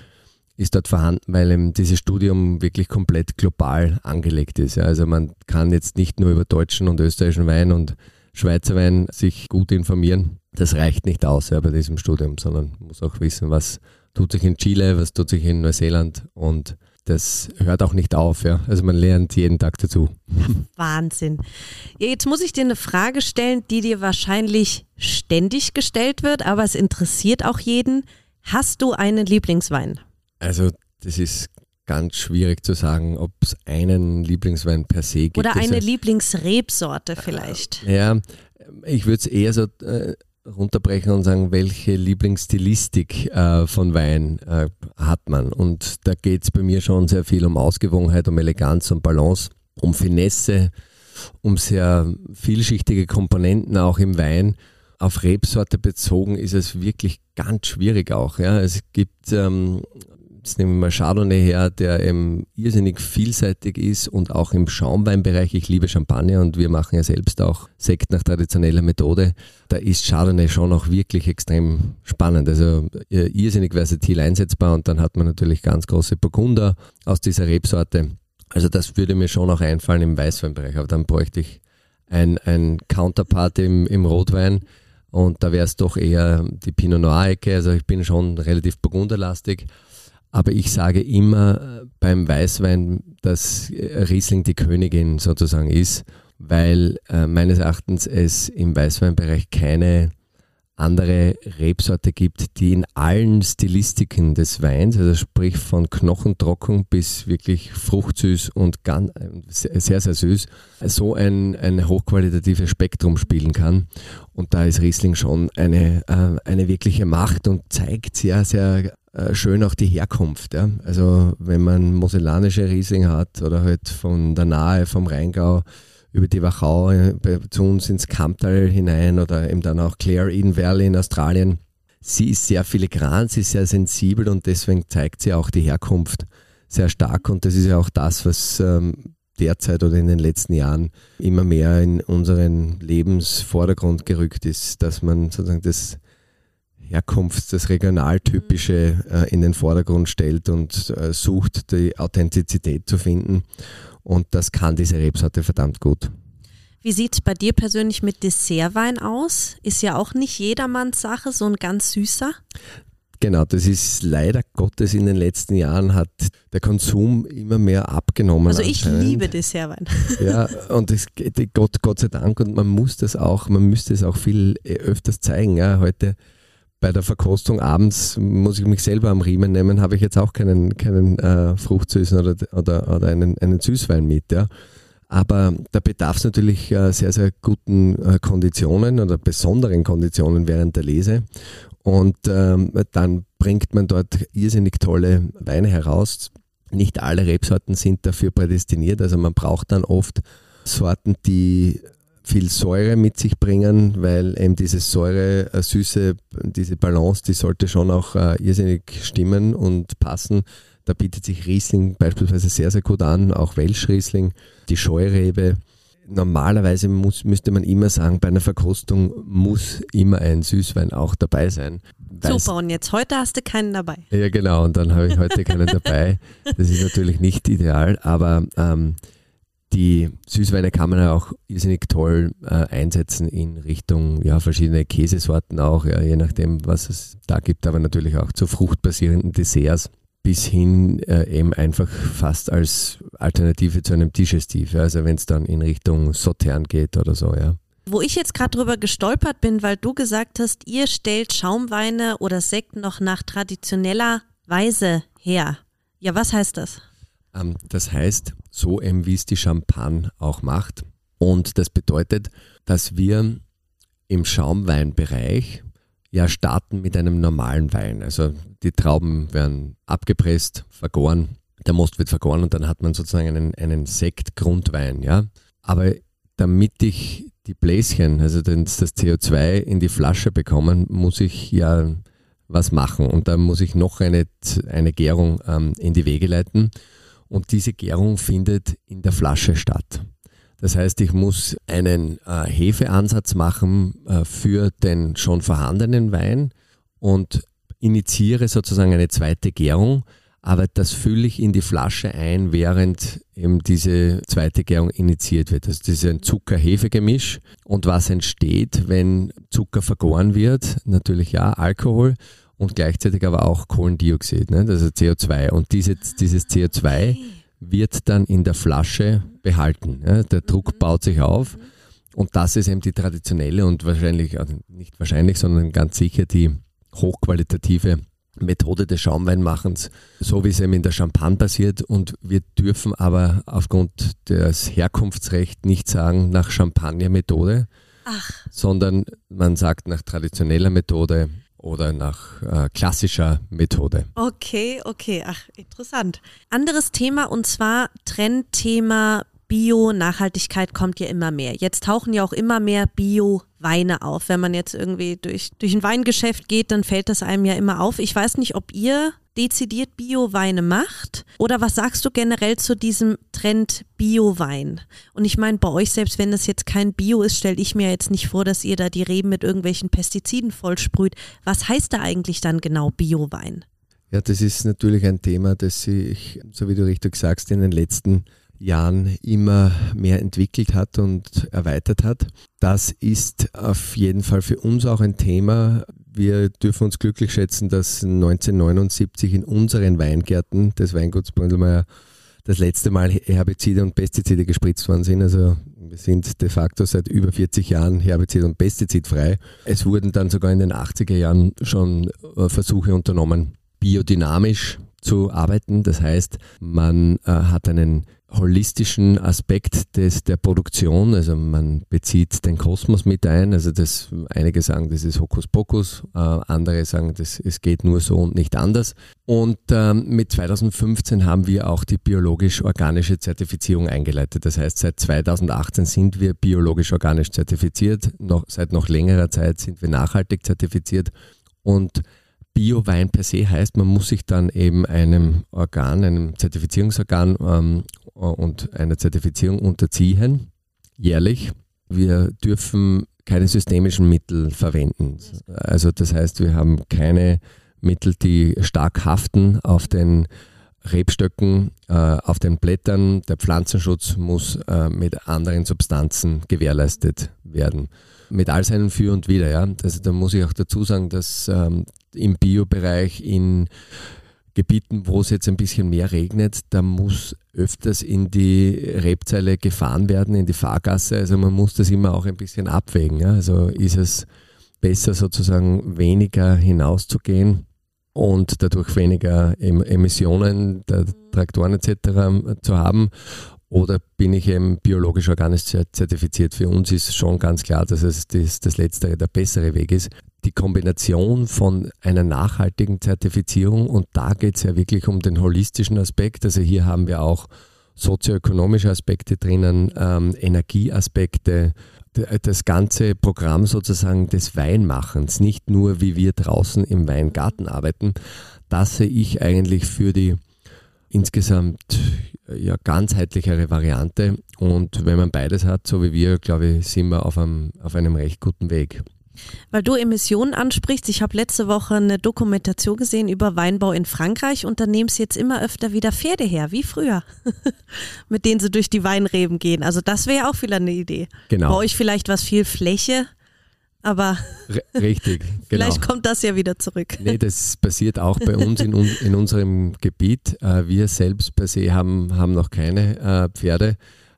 D: ist dort vorhanden, weil eben dieses Studium wirklich komplett global angelegt ist. Also man kann jetzt nicht nur über deutschen und österreichischen Wein und Schweizer Wein sich gut informieren. Das reicht nicht aus ja, bei diesem Studium, sondern man muss auch wissen, was tut sich in Chile, was tut sich in Neuseeland und das hört auch nicht auf. Ja. Also man lernt jeden Tag dazu.
B: Wahnsinn. Ja, jetzt muss ich dir eine Frage stellen, die dir wahrscheinlich ständig gestellt wird, aber es interessiert auch jeden. Hast du einen Lieblingswein?
D: Also das ist ganz schwierig zu sagen, ob es einen Lieblingswein per se gibt.
B: Oder eine Lieblingsrebsorte vielleicht.
D: Äh, ja, ich würde es eher so äh, runterbrechen und sagen, welche Lieblingsstilistik äh, von Wein äh, hat man. Und da geht es bei mir schon sehr viel um Ausgewogenheit, um Eleganz, um Balance, um Finesse, um sehr vielschichtige Komponenten auch im Wein auf Rebsorte bezogen ist es wirklich ganz schwierig auch. Ja. Es gibt ähm, jetzt nehmen wir mal Chardonnay her, der eben irrsinnig vielseitig ist und auch im Schaumweinbereich. Ich liebe Champagner und wir machen ja selbst auch Sekt nach traditioneller Methode. Da ist Chardonnay schon auch wirklich extrem spannend. Also äh, irrsinnig versatil einsetzbar und dann hat man natürlich ganz große Burgunder aus dieser Rebsorte. Also das würde mir schon auch einfallen im Weißweinbereich, aber dann bräuchte ich ein, ein Counterpart im, im Rotwein. Und da wäre es doch eher die Pinot Noir-Ecke. Also ich bin schon relativ burgunderlastig. Aber ich sage immer beim Weißwein, dass Riesling die Königin sozusagen ist, weil äh, meines Erachtens es im Weißweinbereich keine andere Rebsorte gibt, die in allen Stilistiken des Weins, also sprich von knochentrocken bis wirklich fruchtsüß und ganz, sehr, sehr süß, so ein, ein hochqualitatives Spektrum spielen kann. Und da ist Riesling schon eine, äh, eine wirkliche Macht und zeigt sehr, sehr äh, schön auch die Herkunft. Ja? Also wenn man mosellanische Riesling hat oder halt von der Nahe, vom Rheingau, über die Wachau äh, zu uns ins Kamptal hinein oder eben dann auch Clare Eden Valley in Australien. Sie ist sehr filigran, sie ist sehr sensibel und deswegen zeigt sie auch die Herkunft sehr stark und das ist ja auch das, was ähm, derzeit oder in den letzten Jahren immer mehr in unseren Lebensvordergrund gerückt ist, dass man sozusagen das Herkunfts-, das Regionaltypische äh, in den Vordergrund stellt und äh, sucht, die Authentizität zu finden. Und das kann diese Rebsorte verdammt gut.
B: Wie sieht es bei dir persönlich mit Dessertwein aus? Ist ja auch nicht jedermanns Sache, so ein ganz süßer.
D: Genau, das ist leider Gottes in den letzten Jahren hat der Konsum immer mehr abgenommen.
B: Also ich liebe Dessertwein.
D: Ja, und das, Gott, Gott sei Dank und man muss das auch, man müsste es auch viel äh, öfters zeigen. Ja. Heute bei der Verkostung abends muss ich mich selber am Riemen nehmen, habe ich jetzt auch keinen, keinen äh, Fruchtsüßen oder, oder, oder einen, einen Süßwein mit. Ja. Aber da bedarf es natürlich äh, sehr, sehr guten äh, Konditionen oder besonderen Konditionen während der Lese. Und ähm, dann bringt man dort irrsinnig tolle Weine heraus. Nicht alle Rebsorten sind dafür prädestiniert. Also man braucht dann oft Sorten, die viel Säure mit sich bringen, weil eben diese Säure, äh, Süße, diese Balance, die sollte schon auch äh, irrsinnig stimmen und passen. Da bietet sich Riesling beispielsweise sehr, sehr gut an, auch Welschriesling, die Scheurebe. Normalerweise muss, müsste man immer sagen, bei einer Verkostung muss immer ein Süßwein auch dabei sein.
B: Super, und jetzt heute hast du keinen dabei.
D: Ja, genau, und dann habe ich heute keinen dabei. Das ist natürlich nicht ideal, aber ähm, die Süßweine kann man ja auch irrsinnig toll äh, einsetzen in Richtung ja, verschiedene Käsesorten auch, ja, je nachdem, was es da gibt, aber natürlich auch zu fruchtbasierenden Desserts bis hin äh, eben einfach fast als Alternative zu einem Digestiv, ja, also wenn es dann in Richtung Sautern geht oder so, ja.
B: Wo ich jetzt gerade drüber gestolpert bin, weil du gesagt hast, ihr stellt Schaumweine oder Sekt noch nach traditioneller Weise her. Ja, was heißt das?
D: Ähm, das heißt, so eben wie es die Champagne auch macht. Und das bedeutet, dass wir im Schaumweinbereich ja starten mit einem normalen Wein. Also die Trauben werden abgepresst, vergoren, der Most wird vergoren und dann hat man sozusagen einen, einen Sekt-Grundwein. Ja? Aber damit ich die Bläschen, also das CO2 in die Flasche bekommen, muss ich ja was machen und da muss ich noch eine, eine Gärung ähm, in die Wege leiten und diese Gärung findet in der Flasche statt. Das heißt, ich muss einen äh, Hefeansatz machen äh, für den schon vorhandenen Wein und initiiere sozusagen eine zweite Gärung, aber das fülle ich in die Flasche ein, während eben diese zweite Gärung initiiert wird. Also das ist ein Zucker-Hefe-Gemisch. Und was entsteht, wenn Zucker vergoren wird? Natürlich ja, Alkohol und gleichzeitig aber auch Kohlendioxid, ne? also CO2. Und diese, dieses CO2 wird dann in der Flasche behalten. Ja? Der Druck mhm. baut sich auf. Und das ist eben die traditionelle und wahrscheinlich, also nicht wahrscheinlich, sondern ganz sicher die hochqualitative Methode des Schaumweinmachens, so wie es eben in der Champagne passiert. Und wir dürfen aber aufgrund des Herkunftsrechts nicht sagen nach Champagner-Methode, sondern man sagt nach traditioneller Methode oder nach äh, klassischer Methode.
B: Okay, okay, ach, interessant. Anderes Thema und zwar Trendthema Bio, Nachhaltigkeit kommt ja immer mehr. Jetzt tauchen ja auch immer mehr Bio-Weine auf. Wenn man jetzt irgendwie durch, durch ein Weingeschäft geht, dann fällt das einem ja immer auf. Ich weiß nicht, ob ihr dezidiert Bio-Weine macht? Oder was sagst du generell zu diesem Trend Bio-Wein? Und ich meine, bei euch, selbst wenn das jetzt kein Bio ist, stelle ich mir jetzt nicht vor, dass ihr da die Reben mit irgendwelchen Pestiziden vollsprüht. Was heißt da eigentlich dann genau Bio-Wein?
D: Ja, das ist natürlich ein Thema, das sich, so wie du richtig sagst, in den letzten Jahren immer mehr entwickelt hat und erweitert hat. Das ist auf jeden Fall für uns auch ein Thema. Wir dürfen uns glücklich schätzen, dass 1979 in unseren Weingärten des Weinguts Bründelmeier das letzte Mal Herbizide und Pestizide gespritzt worden sind. Also wir sind de facto seit über 40 Jahren herbizid- und pestizidfrei. Es wurden dann sogar in den 80er Jahren schon äh, Versuche unternommen, biodynamisch zu arbeiten. Das heißt, man äh, hat einen holistischen Aspekt des, der Produktion. Also man bezieht den Kosmos mit ein. Also das, einige sagen, das ist Hokuspokus, äh, andere sagen, das, es geht nur so und nicht anders. Und ähm, mit 2015 haben wir auch die biologisch-organische Zertifizierung eingeleitet. Das heißt, seit 2018 sind wir biologisch-organisch zertifiziert. Noch, seit noch längerer Zeit sind wir nachhaltig zertifiziert. Und Bio-Wein per se heißt, man muss sich dann eben einem Organ, einem Zertifizierungsorgan ähm, und einer Zertifizierung unterziehen, jährlich. Wir dürfen keine systemischen Mittel verwenden. Also das heißt, wir haben keine Mittel, die stark haften auf den Rebstöcken, äh, auf den Blättern. Der Pflanzenschutz muss äh, mit anderen Substanzen gewährleistet werden. Mit all seinen Für und Wider. Ja. Also da muss ich auch dazu sagen, dass ähm, im Biobereich in Gebieten, wo es jetzt ein bisschen mehr regnet, da muss öfters in die Rebzeile gefahren werden, in die Fahrgasse. Also man muss das immer auch ein bisschen abwägen. Ja. Also ist es besser sozusagen weniger hinauszugehen und dadurch weniger Emissionen der Traktoren etc. zu haben oder bin ich eben biologisch organisch zertifiziert? Für uns ist schon ganz klar, dass es das, das Letztere der bessere Weg ist. Die Kombination von einer nachhaltigen Zertifizierung und da geht es ja wirklich um den holistischen Aspekt. Also hier haben wir auch sozioökonomische Aspekte drinnen, ähm, Energieaspekte, das ganze Programm sozusagen des Weinmachens, nicht nur wie wir draußen im Weingarten arbeiten, das sehe ich eigentlich für die insgesamt ja, ganzheitlichere Variante. Und wenn man beides hat, so wie wir, glaube ich, sind wir auf einem, auf einem recht guten Weg.
B: Weil du Emissionen ansprichst, ich habe letzte Woche eine Dokumentation gesehen über Weinbau in Frankreich und da nehmen sie jetzt immer öfter wieder Pferde her, wie früher, mit denen sie durch die Weinreben gehen. Also das wäre ja auch wieder eine Idee.
D: Genau.
B: Bei euch vielleicht was viel Fläche, aber
D: richtig, genau.
B: vielleicht kommt das ja wieder zurück.
D: Nee, das passiert auch bei uns in, in unserem Gebiet. Äh, wir selbst per se haben, haben noch keine äh, Pferde.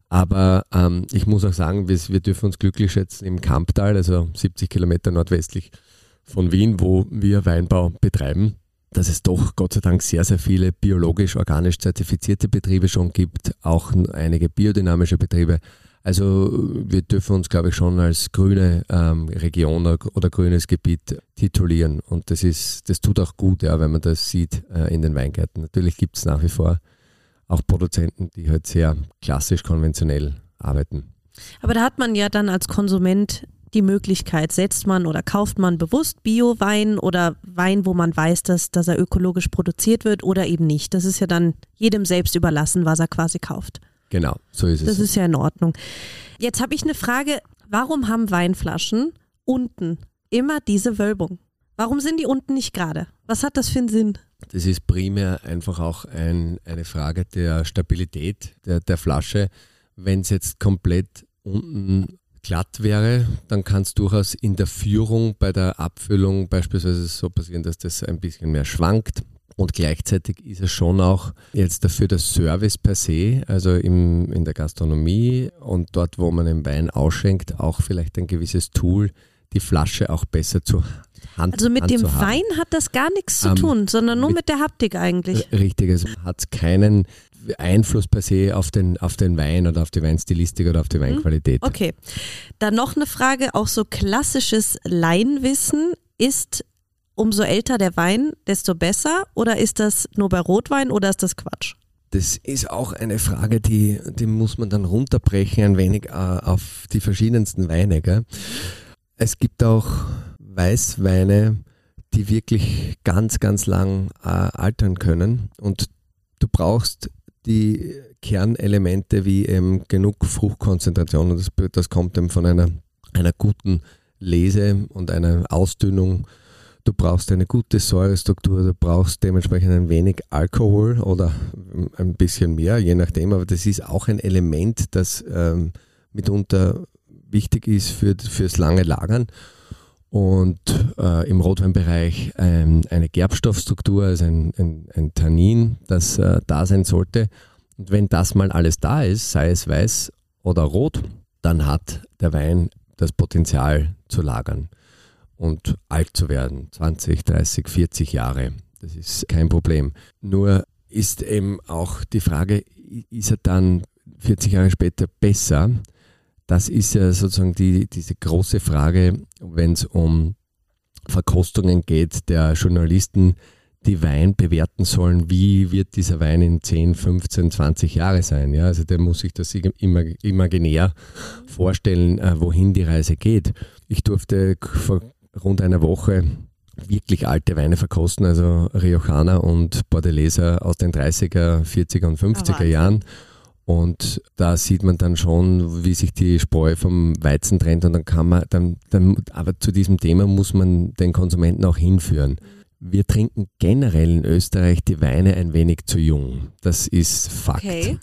D: Aber ähm, ich muss auch sagen, wir, wir dürfen uns glücklich schätzen im Kamptal, also 70 Kilometer nordwestlich von Wien, wo wir Weinbau betreiben, dass es doch Gott sei Dank sehr, sehr viele biologisch, organisch zertifizierte Betriebe schon gibt, auch einige biodynamische Betriebe. Also wir dürfen uns, glaube ich, schon als grüne ähm, Region oder grünes Gebiet titulieren. Und das ist, das tut auch gut, ja, wenn man das sieht äh, in den Weingärten. Natürlich gibt es nach wie vor auch Produzenten, die halt sehr klassisch konventionell arbeiten.
B: Aber da hat man ja dann als Konsument die Möglichkeit, setzt man oder kauft man bewusst Bio-Wein oder Wein, wo man weiß, dass, dass er ökologisch produziert wird oder eben nicht. Das ist ja dann jedem selbst überlassen, was er quasi kauft.
D: Genau, so ist es.
B: Das ist ja in Ordnung. Jetzt habe ich eine Frage, warum haben Weinflaschen unten immer diese Wölbung? Warum sind die unten nicht gerade? Was hat das für einen Sinn?
D: Das ist primär einfach auch ein, eine Frage der Stabilität der, der Flasche. Wenn es jetzt komplett unten glatt wäre, dann kann es durchaus in der Führung bei der Abfüllung beispielsweise so passieren, dass das ein bisschen mehr schwankt. Und gleichzeitig ist es schon auch jetzt dafür der Service per se, also im, in der Gastronomie und dort, wo man den Wein ausschenkt, auch vielleicht ein gewisses Tool, die Flasche auch besser zu Hand
B: Also mit
D: Hand
B: dem Wein hat das gar nichts zu ähm, tun, sondern nur mit, mit der Haptik eigentlich.
D: Richtig, also hat keinen Einfluss per se auf den, auf den Wein oder auf die Weinstilistik oder auf die mhm. Weinqualität.
B: Okay. Dann noch eine Frage, auch so klassisches Laienwissen. Ist umso älter der Wein, desto besser? Oder ist das nur bei Rotwein oder ist das Quatsch?
D: Das ist auch eine Frage, die, die muss man dann runterbrechen ein wenig äh, auf die verschiedensten Weine. Gell? Es gibt auch Weißweine, die wirklich ganz, ganz lang äh, altern können. Und du brauchst die Kernelemente wie eben genug Fruchtkonzentration. Und das, das kommt eben von einer, einer guten Lese und einer Ausdünnung du brauchst eine gute Säurestruktur, du brauchst dementsprechend ein wenig Alkohol oder ein bisschen mehr, je nachdem, aber das ist auch ein Element, das ähm, mitunter wichtig ist für, fürs lange Lagern. Und äh, im Rotweinbereich ähm, eine Gerbstoffstruktur, also ein, ein, ein Tannin, das äh, da sein sollte. Und wenn das mal alles da ist, sei es weiß oder rot, dann hat der Wein das Potenzial zu lagern und alt zu werden, 20, 30, 40 Jahre. Das ist kein Problem. Nur ist eben auch die Frage, ist er dann 40 Jahre später besser? Das ist ja sozusagen die, diese große Frage, wenn es um Verkostungen geht der Journalisten, die Wein bewerten sollen, wie wird dieser Wein in 10, 15, 20 Jahre sein. Ja? Also der muss sich das imaginär vorstellen, äh, wohin die Reise geht. Ich durfte vor rund einer Woche wirklich alte Weine verkosten, also Riojana und Bordeleser aus den 30er, 40er und 50er oh, Jahren. Und da sieht man dann schon, wie sich die Spreu vom Weizen trennt und dann kann man, dann, dann, aber zu diesem Thema muss man den Konsumenten auch hinführen. Wir trinken generell in Österreich die Weine ein wenig zu jung. Das ist Fakt. Okay.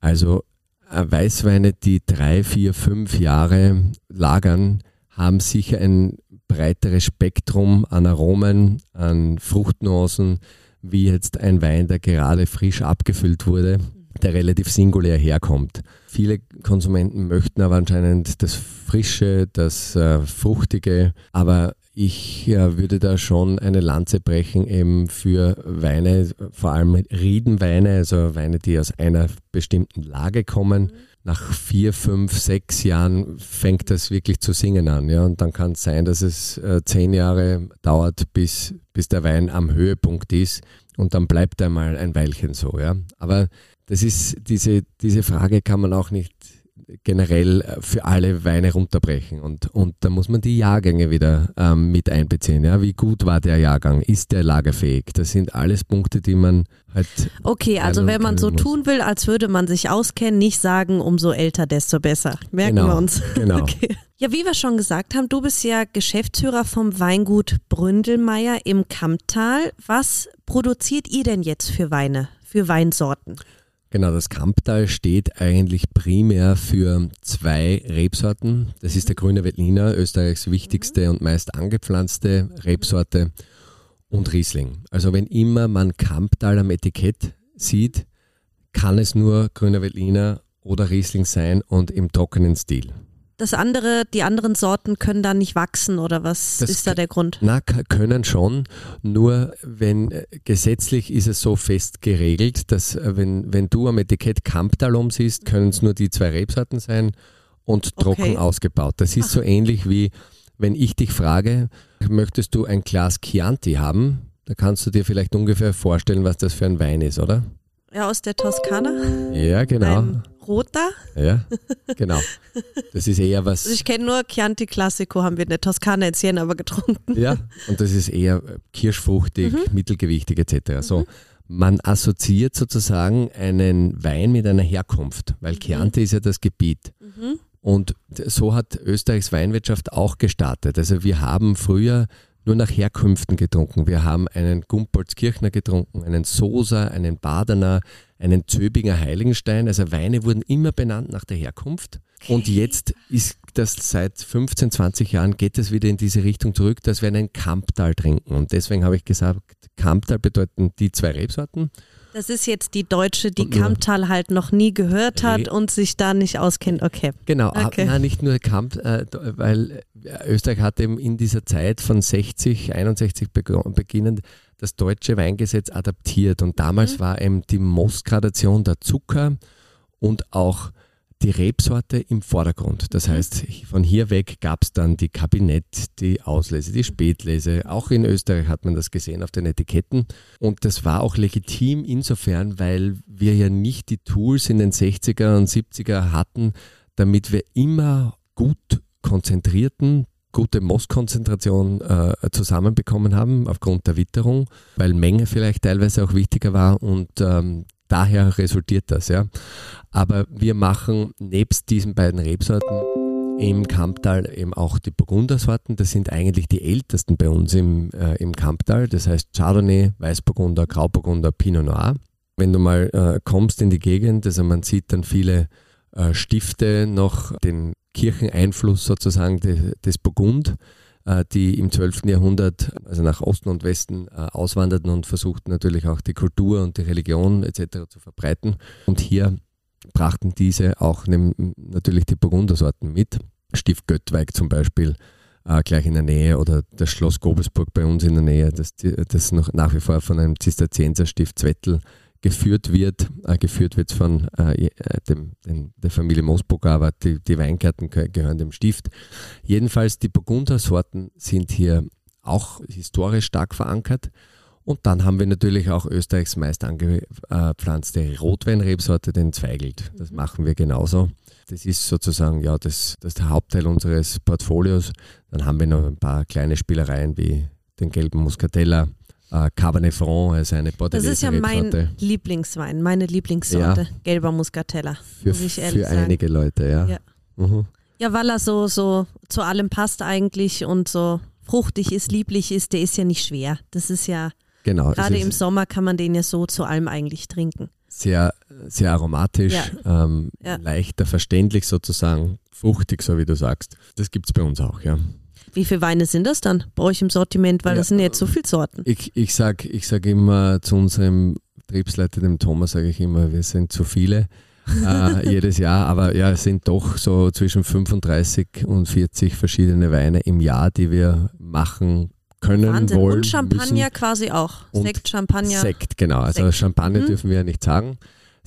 D: Also äh, Weißweine, die drei, vier, fünf Jahre lagern, haben sicher ein breiteres Spektrum an Aromen, an Fruchtnuancen, wie jetzt ein Wein, der gerade frisch abgefüllt wurde, der relativ singulär herkommt. Viele Konsumenten möchten aber anscheinend das Frische, das äh, Fruchtige, aber ich äh, würde da schon eine Lanze brechen eben für Weine, vor allem Riedenweine, also Weine, die aus einer bestimmten Lage kommen, nach vier, fünf, sechs Jahren fängt das wirklich zu singen an. Ja? Und dann kann es sein, dass es äh, zehn Jahre dauert, bis, bis der Wein am Höhepunkt ist. Und dann bleibt er mal ein Weilchen so. Ja? Aber das ist, diese, diese Frage kann man auch nicht generell äh, für alle Weine runterbrechen. Und, und da muss man die Jahrgänge wieder ähm, mit einbeziehen. Ja? Wie gut war der Jahrgang? Ist der lagerfähig? Das sind alles Punkte, die man halt.
B: Okay, also wenn man so muss. tun will, als würde man sich auskennen, nicht sagen, umso älter, desto besser. Merken genau, wir uns.
D: Genau.
B: Okay. Ja, wie wir schon gesagt haben, du bist ja Geschäftsführer vom Weingut Bründelmeier im Kamptal. Was produziert ihr denn jetzt für Weine, für Weinsorten?
D: Genau, das Kamptal steht eigentlich primär für zwei Rebsorten. Das ist der grüne Veltliner, Österreichs wichtigste und meist angepflanzte Rebsorte und Riesling. Also wenn immer man Kamptal am Etikett sieht, kann es nur grüner Veltliner oder Riesling sein und im trockenen Stil
B: das andere, die anderen Sorten können da nicht wachsen oder was das ist da der Grund?
D: Na, können schon, nur wenn äh, gesetzlich ist es so fest geregelt, dass äh, wenn, wenn du am Etikett Kamptalum siehst, können es nur die zwei Rebsorten sein und trocken okay. ausgebaut. Das ist Ach. so ähnlich wie wenn ich dich frage, möchtest du ein Glas Chianti haben? Da kannst du dir vielleicht ungefähr vorstellen, was das für ein Wein ist, oder?
B: Ja, aus der Toskana.
D: Ja, genau. Ein
B: roter.
D: Ja, genau. Das ist eher was.
B: Also ich kenne nur Chianti Classico, haben wir in der Toskana in Siena aber getrunken.
D: Ja, und das ist eher kirschfruchtig, mhm. mittelgewichtig etc. So. Mhm. Man assoziiert sozusagen einen Wein mit einer Herkunft, weil mhm. Chianti ist ja das Gebiet. Mhm. Und so hat Österreichs Weinwirtschaft auch gestartet. Also wir haben früher nur nach Herkünften getrunken. Wir haben einen Gumpoldskirchner getrunken, einen Sosa, einen Badener, einen Zöbinger Heiligenstein. Also Weine wurden immer benannt nach der Herkunft. Und jetzt ist das seit 15, 20 Jahren geht es wieder in diese Richtung zurück, dass wir einen Kamptal trinken. Und deswegen habe ich gesagt, Kamptal bedeuten die zwei Rebsorten.
B: Das ist jetzt die Deutsche, die Kamptal halt noch nie gehört hat und sich da nicht auskennt. Okay.
D: Genau,
B: okay.
D: nein, nicht nur Kamp, äh, weil Österreich hat eben in dieser Zeit von 60, 61 beginnend das deutsche Weingesetz adaptiert und damals mhm. war eben die Mostgradation der Zucker und auch die Rebsorte im Vordergrund. Das mhm. heißt, von hier weg gab es dann die Kabinett, die Auslese, die Spätlese. Auch in Österreich hat man das gesehen auf den Etiketten. Und das war auch legitim insofern, weil wir ja nicht die Tools in den 60er und 70er hatten, damit wir immer gut konzentrierten, gute Mostkonzentration äh, zusammenbekommen haben aufgrund der Witterung, weil Menge vielleicht teilweise auch wichtiger war und ähm, daher resultiert das. Ja. Aber wir machen nebst diesen beiden Rebsorten im Kamptal eben auch die Burgundersorten. Das sind eigentlich die ältesten bei uns im, äh, im Kamptal. Das heißt Chardonnay, Weißburgunder, Grauburgunder, Pinot Noir. Wenn du mal äh, kommst in die Gegend, also man sieht dann viele äh, Stifte noch den Kircheneinfluss sozusagen de, des Burgund, die im 12. Jahrhundert also nach Osten und Westen äh, auswanderten und versuchten natürlich auch die Kultur und die Religion etc. zu verbreiten. Und hier brachten diese auch natürlich die Burgundersorten mit. Stift Göttweig zum Beispiel, äh, gleich in der Nähe oder das Schloss Gobelsburg bei uns in der Nähe, das, das noch nach wie vor von einem Zisterzienserstift Zwettel geführt wird, äh, geführt wird von äh, äh dem, dem, der Familie Moosburg, aber die, die Weingärten gehören dem Stift. Jedenfalls die Burgundersorten sind hier auch historisch stark verankert. Und dann haben wir natürlich auch Österreichs meist angepflanzte Rotweinrebsorte, den Zweigelt. Das mhm. machen wir genauso. Das ist sozusagen ja das, das der Hauptteil unseres Portfolios. Dann haben wir noch ein paar kleine Spielereien wie den gelben Muscatella, äh, Cabernet Franc, also eine
B: Bordelaise Das ist ja mein Lieblingswein, meine Lieblingssorte, ja. gelber Muscatella.
D: Für, für einige Leute, ja.
B: Ja. Mhm. ja, weil er so, so zu allem passt eigentlich und so fruchtig ist, lieblich ist, der ist ja nicht schwer. Das ist ja Genau. Gerade im Sommer kann man den ja so zu allem eigentlich trinken.
D: Sehr, sehr aromatisch, ja. Ähm, ja. leichter verständlich sozusagen, fruchtig, so wie du sagst. Das gibt es bei uns auch, ja.
B: Wie viele Weine sind das dann bei euch im Sortiment? Weil ja, das sind jetzt so viele Sorten.
D: Ich, ich sage ich sag immer zu unserem Betriebsleiter, dem Thomas, sage ich immer, wir sind zu viele. äh, jedes Jahr, aber ja, es sind doch so zwischen 35 und 40 verschiedene Weine im Jahr, die wir machen können, Wahnsinn. wollen.
B: Und Champagner
D: müssen.
B: quasi auch. Sekt, Champagner.
D: Sekt, genau. Also Sekt. Champagner mhm. dürfen wir ja nicht sagen.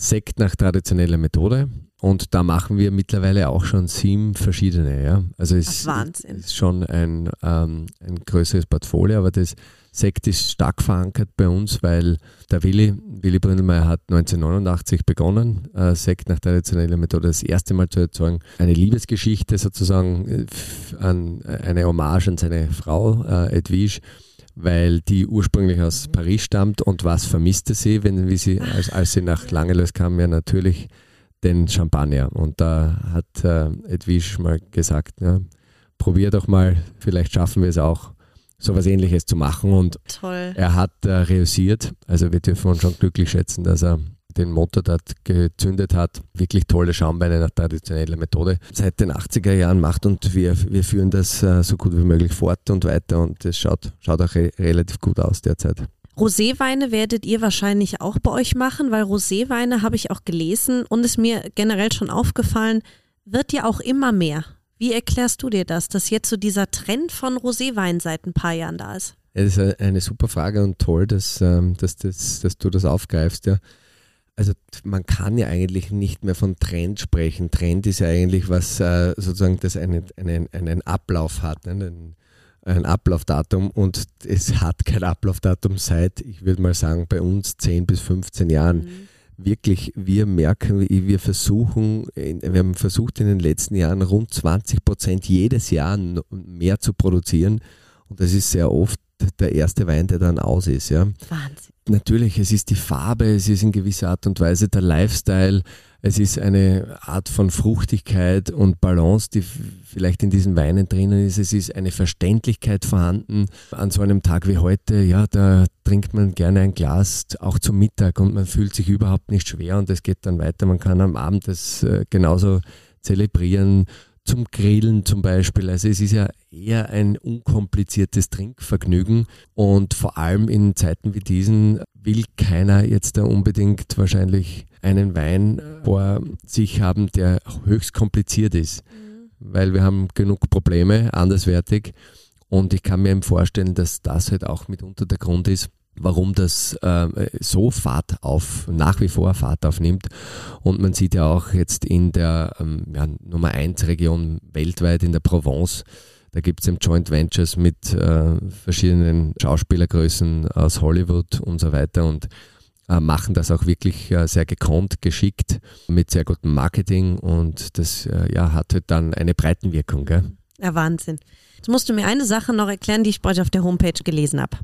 D: Sekt nach traditioneller Methode. Und da machen wir mittlerweile auch schon sieben verschiedene. Ja. Also es ist schon ein, ähm, ein größeres Portfolio, aber das Sekt ist stark verankert bei uns, weil der Willi, Willi Bründelmeier hat 1989 begonnen, äh, Sekt nach traditioneller Methode das erste Mal zu erzeugen. Eine Liebesgeschichte sozusagen, äh, an, eine Hommage an seine Frau äh, Edwige weil die ursprünglich aus Paris stammt und was vermisste sie, wenn wie sie als, als sie nach Langelois kam, ja natürlich den Champagner und da hat äh, Edwige mal gesagt, ja, probier doch mal, vielleicht schaffen wir es auch sowas ähnliches zu machen. Und
B: Toll.
D: er hat äh, reüssiert. Also wir dürfen uns schon glücklich schätzen, dass er den Motor dort gezündet hat. Wirklich tolle Schaumbeine nach traditioneller Methode. Seit den 80er Jahren macht und wir, wir führen das äh, so gut wie möglich fort und weiter und es schaut, schaut auch re relativ gut aus derzeit.
B: Roséweine werdet ihr wahrscheinlich auch bei euch machen, weil Roséweine habe ich auch gelesen und ist mir generell schon aufgefallen, wird ja auch immer mehr. Wie erklärst du dir das, dass jetzt so dieser Trend von Roséwein seit ein paar Jahren da ist?
D: Ja, das ist eine super Frage und toll, dass, ähm, dass, dass, dass du das aufgreifst. Ja. Also man kann ja eigentlich nicht mehr von Trend sprechen. Trend ist ja eigentlich was äh, sozusagen, das einen, einen, einen Ablauf hat, ne? ein, ein Ablaufdatum und es hat kein Ablaufdatum seit, ich würde mal sagen, bei uns 10 bis 15 Jahren. Mhm wirklich, wir merken, wir versuchen, wir haben versucht in den letzten Jahren rund 20 Prozent jedes Jahr mehr zu produzieren. Und das ist sehr oft der erste Wein, der dann aus ist. Ja.
B: Wahnsinn.
D: Natürlich, es ist die Farbe, es ist in gewisser Art und Weise der Lifestyle, es ist eine Art von Fruchtigkeit und Balance, die vielleicht in diesen Weinen drinnen ist. Es ist eine Verständlichkeit vorhanden. An so einem Tag wie heute, ja, da trinkt man gerne ein Glas auch zum Mittag und man fühlt sich überhaupt nicht schwer und es geht dann weiter. Man kann am Abend das äh, genauso zelebrieren zum Grillen zum Beispiel. Also es ist ja eher ein unkompliziertes Trinkvergnügen und vor allem in Zeiten wie diesen will keiner jetzt da unbedingt wahrscheinlich einen Wein vor sich haben, der höchst kompliziert ist, mhm. weil wir haben genug Probleme anderswertig und ich kann mir eben vorstellen, dass das halt auch mitunter der Grund ist, warum das äh, so Fahrt auf, nach wie vor Fahrt aufnimmt. Und man sieht ja auch jetzt in der ähm, ja, Nummer 1 Region weltweit, in der Provence, da gibt es eben Joint Ventures mit äh, verschiedenen Schauspielergrößen aus Hollywood und so weiter und äh, machen das auch wirklich äh, sehr gekonnt, geschickt, mit sehr gutem Marketing und das äh, ja, hat halt dann eine Breitenwirkung. Gell?
B: Ja, Wahnsinn. Jetzt musst du mir eine Sache noch erklären, die ich bei euch auf der Homepage gelesen habe.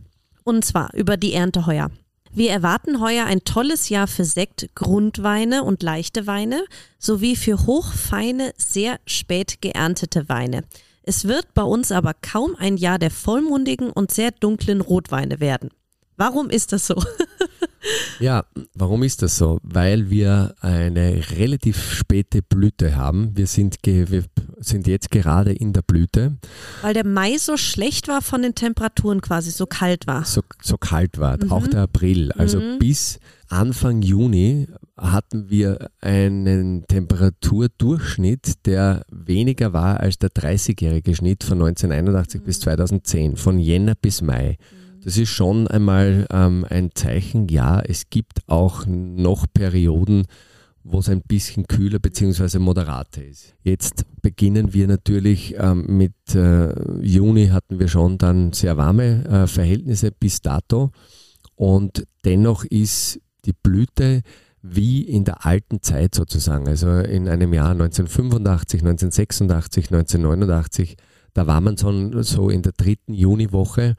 B: Und zwar über die Ernte heuer. Wir erwarten heuer ein tolles Jahr für Sekt, Grundweine und leichte Weine sowie für hochfeine, sehr spät geerntete Weine. Es wird bei uns aber kaum ein Jahr der vollmundigen und sehr dunklen Rotweine werden. Warum ist das so?
D: Ja, warum ist das so? Weil wir eine relativ späte Blüte haben. Wir sind, wir sind jetzt gerade in der Blüte.
B: Weil der Mai so schlecht war von den Temperaturen quasi, so kalt war.
D: So, so kalt war, mhm. auch der April. Also mhm. bis Anfang Juni hatten wir einen Temperaturdurchschnitt, der weniger war als der 30-jährige Schnitt von 1981 mhm. bis 2010, von Jänner bis Mai. Das ist schon einmal ähm, ein Zeichen, ja, es gibt auch noch Perioden, wo es ein bisschen kühler bzw. moderater ist. Jetzt beginnen wir natürlich ähm, mit äh, Juni hatten wir schon dann sehr warme äh, Verhältnisse bis dato und dennoch ist die Blüte wie in der alten Zeit sozusagen, also in einem Jahr 1985, 1986, 1989, da war man schon so in der dritten Juniwoche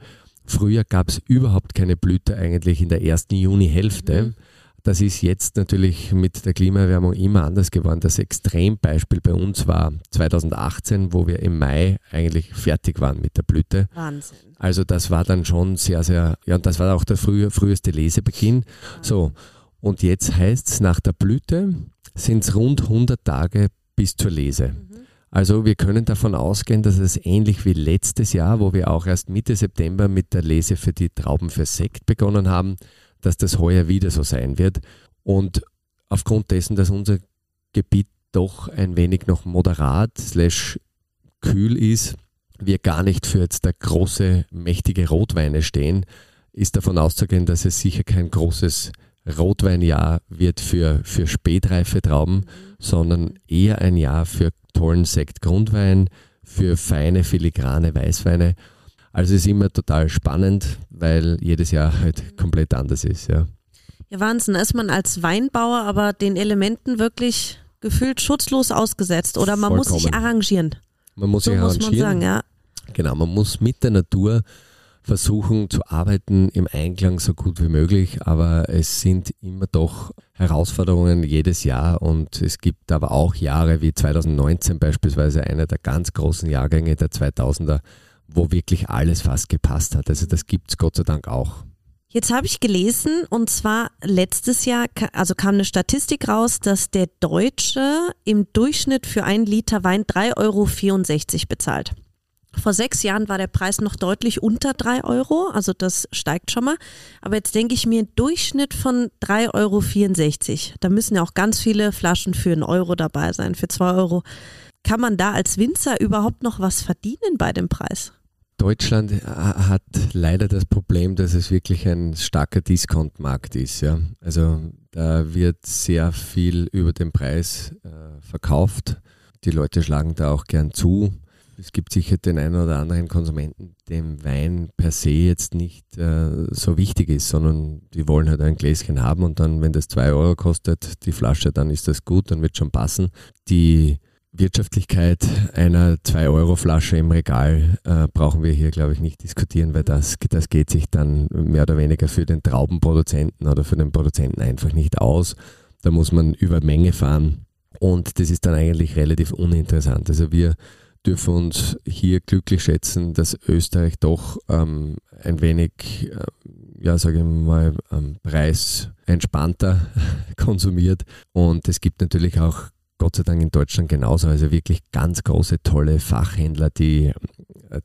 D: Früher gab es überhaupt keine Blüte eigentlich in der ersten Junihälfte. Mhm. Das ist jetzt natürlich mit der Klimaerwärmung immer anders geworden. Das Extrembeispiel bei uns war 2018, wo wir im Mai eigentlich fertig waren mit der Blüte.
B: Wahnsinn.
D: Also das war dann schon sehr, sehr, ja, und das war auch der frühe, früheste Lesebeginn. So, und jetzt heißt es, nach der Blüte sind es rund 100 Tage bis zur Lese. Mhm. Also wir können davon ausgehen, dass es ähnlich wie letztes Jahr, wo wir auch erst Mitte September mit der Lese für die Trauben für Sekt begonnen haben, dass das heuer wieder so sein wird. Und aufgrund dessen, dass unser Gebiet doch ein wenig noch moderat slash kühl ist, wir gar nicht für jetzt der große, mächtige Rotweine stehen, ist davon auszugehen, dass es sicher kein großes Rotweinjahr wird für, für spätreife Trauben, sondern eher ein Jahr für tollen Sekt Grundwein, für feine filigrane Weißweine. Also ist immer total spannend, weil jedes Jahr halt komplett anders ist. Ja,
B: ja Wahnsinn. Da ist man als Weinbauer aber den Elementen wirklich gefühlt schutzlos ausgesetzt oder man Vollkommen. muss sich arrangieren.
D: Man muss so sich arrangieren. Muss man sagen, ja. Genau, man muss mit der Natur versuchen zu arbeiten im Einklang so gut wie möglich, aber es sind immer doch Herausforderungen jedes Jahr und es gibt aber auch Jahre wie 2019 beispielsweise einer der ganz großen Jahrgänge der 2000er, wo wirklich alles fast gepasst hat. Also das gibt es Gott sei Dank auch.
B: Jetzt habe ich gelesen, und zwar letztes Jahr, also kam eine Statistik raus, dass der Deutsche im Durchschnitt für einen Liter Wein 3,64 Euro bezahlt. Vor sechs Jahren war der Preis noch deutlich unter drei Euro, also das steigt schon mal. Aber jetzt denke ich mir, Durchschnitt von 3,64 Euro. Da müssen ja auch ganz viele Flaschen für einen Euro dabei sein, für zwei Euro. Kann man da als Winzer überhaupt noch was verdienen bei dem Preis?
D: Deutschland äh, hat leider das Problem, dass es wirklich ein starker Discount-Markt ist. Ja? Also da wird sehr viel über den Preis äh, verkauft. Die Leute schlagen da auch gern zu es gibt sicher den einen oder anderen Konsumenten, dem Wein per se jetzt nicht äh, so wichtig ist, sondern die wollen halt ein Gläschen haben und dann, wenn das zwei Euro kostet, die Flasche, dann ist das gut, dann wird schon passen. Die Wirtschaftlichkeit einer 2-Euro-Flasche im Regal äh, brauchen wir hier, glaube ich, nicht diskutieren, weil das, das geht sich dann mehr oder weniger für den Traubenproduzenten oder für den Produzenten einfach nicht aus. Da muss man über Menge fahren und das ist dann eigentlich relativ uninteressant. Also wir dürfen uns hier glücklich schätzen, dass Österreich doch ähm, ein wenig, äh, ja, sage ich mal, ähm, preisentspannter konsumiert. Und es gibt natürlich auch Gott sei Dank in Deutschland genauso. Also wirklich ganz große, tolle Fachhändler, die,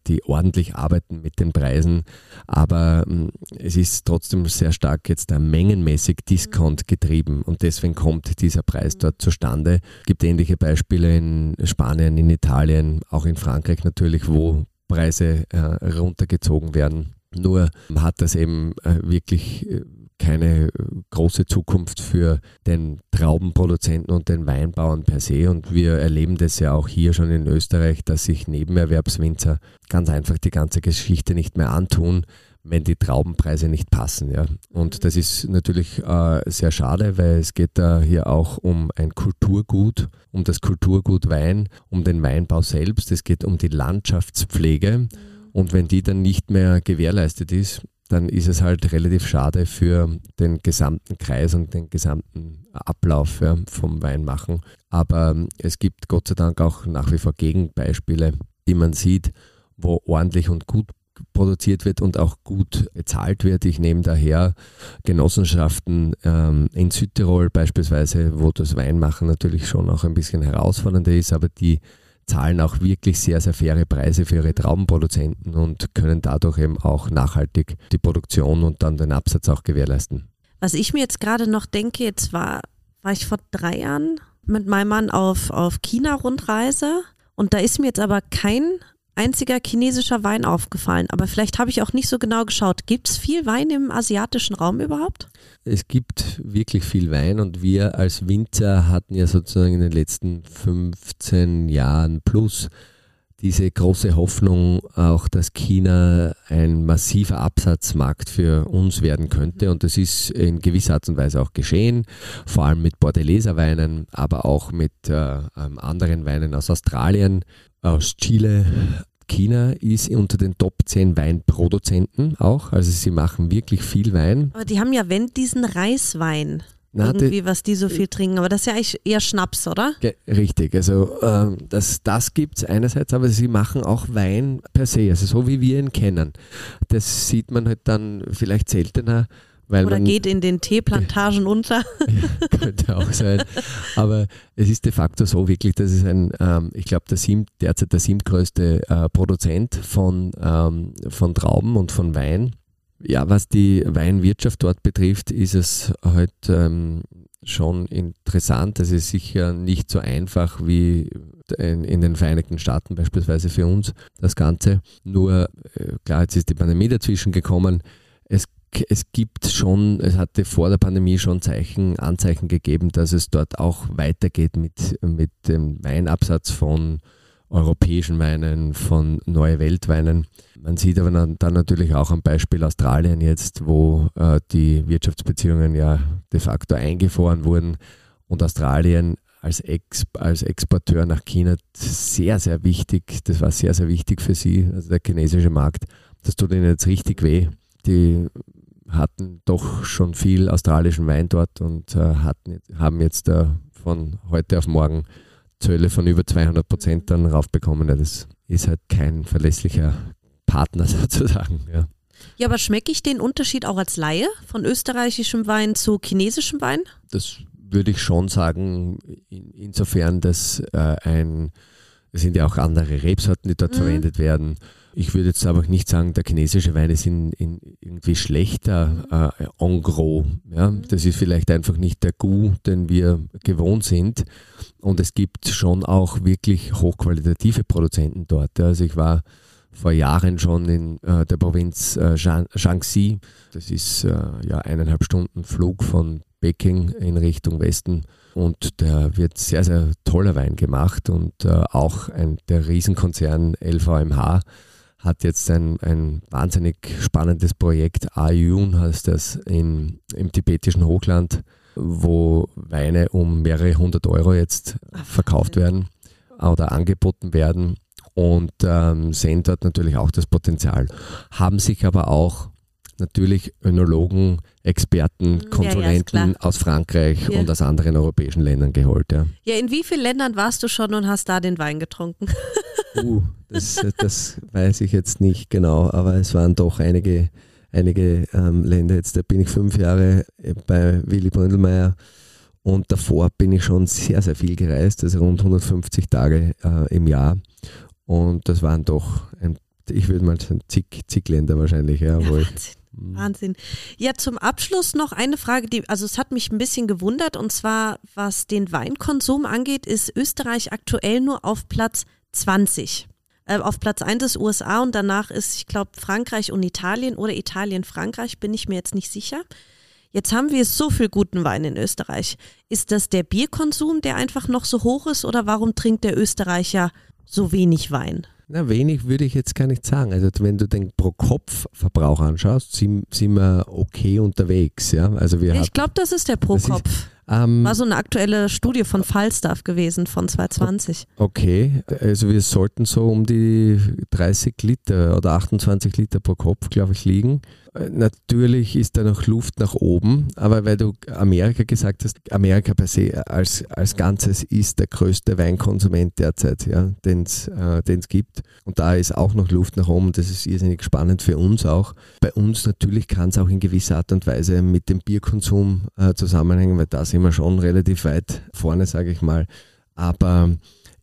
D: die ordentlich arbeiten mit den Preisen. Aber hm, es ist trotzdem sehr stark jetzt da mengenmäßig Discount getrieben und deswegen kommt dieser Preis dort zustande. Es gibt ähnliche Beispiele in Spanien, in Italien, auch in Frankreich natürlich, wo Preise äh, runtergezogen werden. Nur hat das eben äh, wirklich äh, keine große Zukunft für den Traubenproduzenten und den Weinbauern per se. Und wir erleben das ja auch hier schon in Österreich, dass sich Nebenerwerbswinzer ganz einfach die ganze Geschichte nicht mehr antun, wenn die Traubenpreise nicht passen. Ja. Und das ist natürlich äh, sehr schade, weil es geht da hier auch um ein Kulturgut, um das Kulturgut Wein, um den Weinbau selbst. Es geht um die Landschaftspflege. Und wenn die dann nicht mehr gewährleistet ist, dann ist es halt relativ schade für den gesamten Kreis und den gesamten Ablauf ja, vom Weinmachen. Aber ähm, es gibt Gott sei Dank auch nach wie vor Gegenbeispiele, die man sieht, wo ordentlich und gut produziert wird und auch gut bezahlt wird. Ich nehme daher Genossenschaften ähm, in Südtirol beispielsweise, wo das Weinmachen natürlich schon auch ein bisschen herausfordernder ist, aber die zahlen auch wirklich sehr, sehr faire Preise für ihre Traubenproduzenten und können dadurch eben auch nachhaltig die Produktion und dann den Absatz auch gewährleisten.
B: Was ich mir jetzt gerade noch denke, jetzt war, war ich vor drei Jahren mit meinem Mann auf, auf China-Rundreise und da ist mir jetzt aber kein einziger chinesischer Wein aufgefallen, aber vielleicht habe ich auch nicht so genau geschaut. Gibt es viel Wein im asiatischen Raum überhaupt?
D: Es gibt wirklich viel Wein und wir als Winzer hatten ja sozusagen in den letzten 15 Jahren plus diese große Hoffnung auch, dass China ein massiver Absatzmarkt für uns werden könnte. Und das ist in gewisser Art und Weise auch geschehen, vor allem mit Bordeleser Weinen, aber auch mit äh, ähm, anderen Weinen aus Australien aus Chile. China ist unter den Top 10 Weinproduzenten auch. Also sie machen wirklich viel Wein.
B: Aber die haben ja, wenn, diesen Reiswein. Na, irgendwie, die, was die so viel trinken. Aber das ist ja eigentlich eher Schnaps, oder?
D: Richtig, also ähm, das, das gibt es einerseits, aber sie machen auch Wein per se, also so wie wir ihn kennen. Das sieht man halt dann vielleicht seltener weil
B: Oder
D: man,
B: geht in den Teeplantagen unter.
D: Ja, könnte auch sein. Aber es ist de facto so wirklich, dass es ein, ähm, ich glaube, der sieb, derzeit der siebtgrößte äh, Produzent von, ähm, von Trauben und von Wein. Ja, was die Weinwirtschaft dort betrifft, ist es halt ähm, schon interessant. Es ist sicher nicht so einfach wie in, in, den Vereinigten Staaten beispielsweise für uns das Ganze. Nur, äh, klar, jetzt ist die Pandemie dazwischen gekommen. Es es gibt schon, es hatte vor der Pandemie schon Zeichen, Anzeichen gegeben, dass es dort auch weitergeht mit, mit dem Weinabsatz von europäischen Weinen, von Neue Weltweinen. Man sieht aber dann, natürlich auch am Beispiel Australien jetzt, wo äh, die Wirtschaftsbeziehungen ja de facto eingefroren wurden und Australien als, Ex, als Exporteur nach China sehr, sehr wichtig, das war sehr, sehr wichtig für sie, also der chinesische Markt. Das tut ihnen jetzt richtig weh. Die hatten doch schon viel australischen Wein dort und äh, hatten, haben jetzt äh, von heute auf morgen Zölle von über 200 Prozent dann raufbekommen. Ja, das ist halt kein verlässlicher Partner sozusagen. Ja.
B: Ja, aber schmecke ich den Unterschied auch als Laie von österreichischem Wein zu chinesischem Wein?
D: Das würde ich schon sagen, in, insofern, dass äh, ein, es sind ja auch andere Rebsorten, die dort mhm. verwendet werden. Ich würde jetzt aber nicht sagen, der chinesische Wein ist in, in irgendwie schlechter äh, en gros. Ja? Das ist vielleicht einfach nicht der Gu, den wir gewohnt sind. Und es gibt schon auch wirklich hochqualitative Produzenten dort. Also ich war vor Jahren schon in äh, der Provinz äh, Shaanxi. Das ist äh, ja eineinhalb Stunden Flug von Peking in Richtung Westen. Und da wird sehr, sehr toller Wein gemacht und äh, auch ein, der Riesenkonzern LVMH hat jetzt ein, ein wahnsinnig spannendes Projekt, Ayun heißt das, in, im tibetischen Hochland, wo Weine um mehrere hundert Euro jetzt verkauft werden oder angeboten werden und ähm, sehen dort natürlich auch das Potenzial. Haben sich aber auch natürlich Önologen, Experten, Konsulenten ja, ja, aus Frankreich ja. und aus anderen europäischen Ländern geholt. Ja.
B: ja, in wie vielen Ländern warst du schon und hast da den Wein getrunken?
D: Uh, das, das weiß ich jetzt nicht genau, aber es waren doch einige, einige ähm, Länder. Jetzt da bin ich fünf Jahre bei Willy Bründelmeier und davor bin ich schon sehr, sehr viel gereist, also rund 150 Tage äh, im Jahr. Und das waren doch, ein, ich würde mal sagen, zig, zig Länder wahrscheinlich. Ja, ja
B: Wahnsinn. Mhm. Wahnsinn. Ja, zum Abschluss noch eine Frage, die, also es hat mich ein bisschen gewundert und zwar, was den Weinkonsum angeht, ist Österreich aktuell nur auf Platz 20. Äh, auf Platz 1 ist USA und danach ist, ich glaube, Frankreich und Italien oder Italien, Frankreich, bin ich mir jetzt nicht sicher. Jetzt haben wir so viel guten Wein in Österreich. Ist das der Bierkonsum, der einfach noch so hoch ist oder warum trinkt der Österreicher so wenig Wein?
D: Na, wenig würde ich jetzt gar nicht sagen. Also wenn du den Pro-Kopf-Verbrauch anschaust, sind, sind wir okay unterwegs. Ja? Also wir
B: ich glaube, das ist der Pro-Kopf. Ähm, War so eine aktuelle Studie von Falstaff gewesen von 2020.
D: Okay, also wir sollten so um die 30 Liter oder 28 Liter pro Kopf, glaube ich, liegen. Äh, natürlich ist da noch Luft nach oben, aber weil du Amerika gesagt hast, Amerika per se als, als Ganzes ist der größte Weinkonsument derzeit, ja, den es äh, gibt. Und da ist auch noch Luft nach oben. Das ist irrsinnig spannend für uns auch. Bei uns natürlich kann es auch in gewisser Art und Weise mit dem Bierkonsum äh, zusammenhängen, weil da sind wir schon relativ weit vorne, sage ich mal. Aber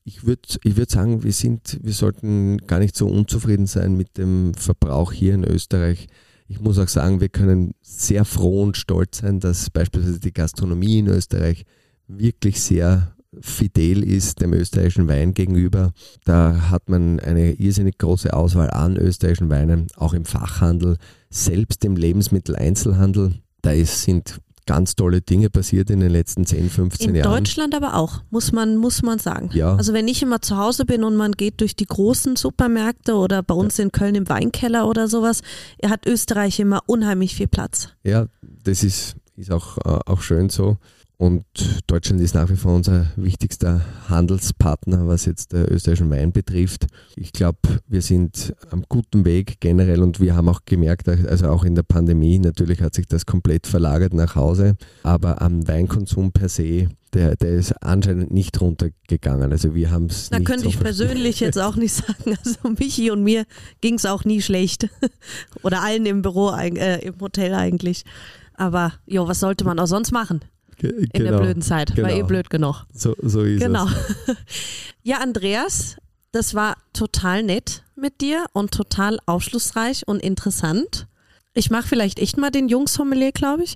D: ich würde ich würd sagen, wir, sind, wir sollten gar nicht so unzufrieden sein mit dem Verbrauch hier in Österreich. Ich muss auch sagen, wir können sehr froh und stolz sein, dass beispielsweise die Gastronomie in Österreich wirklich sehr fidel ist dem österreichischen Wein gegenüber. Da hat man eine irrsinnig große Auswahl an österreichischen Weinen, auch im Fachhandel, selbst im Lebensmitteleinzelhandel. Da ist, sind ganz tolle Dinge passiert in den letzten 10, 15
B: in
D: Jahren.
B: In Deutschland aber auch, muss man, muss man sagen.
D: Ja.
B: Also wenn ich immer zu Hause bin und man geht durch die großen Supermärkte oder bei uns ja. in Köln im Weinkeller oder sowas, hat Österreich immer unheimlich viel Platz.
D: Ja, das ist, ist auch, äh, auch schön so. Und Deutschland ist nach wie vor unser wichtigster Handelspartner, was jetzt der österreichischen Wein betrifft. Ich glaube, wir sind am guten Weg generell und wir haben auch gemerkt, also auch in der Pandemie, natürlich hat sich das komplett verlagert nach Hause, aber am Weinkonsum per se, der, der ist anscheinend nicht runtergegangen. Also wir haben es.
B: Da könnte so ich persönlich jetzt auch nicht sagen. Also Michi und mir ging es auch nie schlecht. Oder allen im Büro, äh, im Hotel eigentlich. Aber jo, was sollte man auch sonst machen? In genau, der blöden Zeit. Genau. War eh blöd genug.
D: So, so ist
B: genau.
D: es.
B: ja, Andreas, das war total nett mit dir und total aufschlussreich und interessant. Ich mache vielleicht echt mal den Jungssommelier, glaube ich.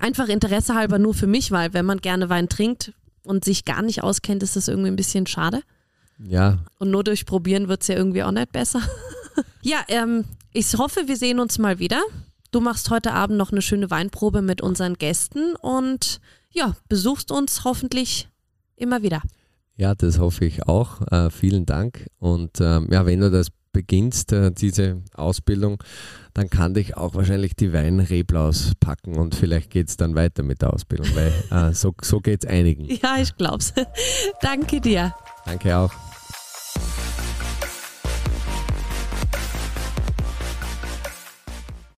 B: Einfach Interesse halber nur für mich, weil wenn man gerne Wein trinkt und sich gar nicht auskennt, ist das irgendwie ein bisschen schade.
D: Ja.
B: Und nur durch Probieren wird es ja irgendwie auch nicht besser. ja, ähm, ich hoffe, wir sehen uns mal wieder. Du machst heute Abend noch eine schöne Weinprobe mit unseren Gästen und ja, besuchst uns hoffentlich immer wieder.
D: Ja, das hoffe ich auch. Äh, vielen Dank. Und ähm, ja, wenn du das beginnst, äh, diese Ausbildung, dann kann dich auch wahrscheinlich die Weinreblaus packen und vielleicht geht es dann weiter mit der Ausbildung, weil äh, so, so geht es einigen.
B: Ja, ich glaub's. Danke dir.
D: Danke auch.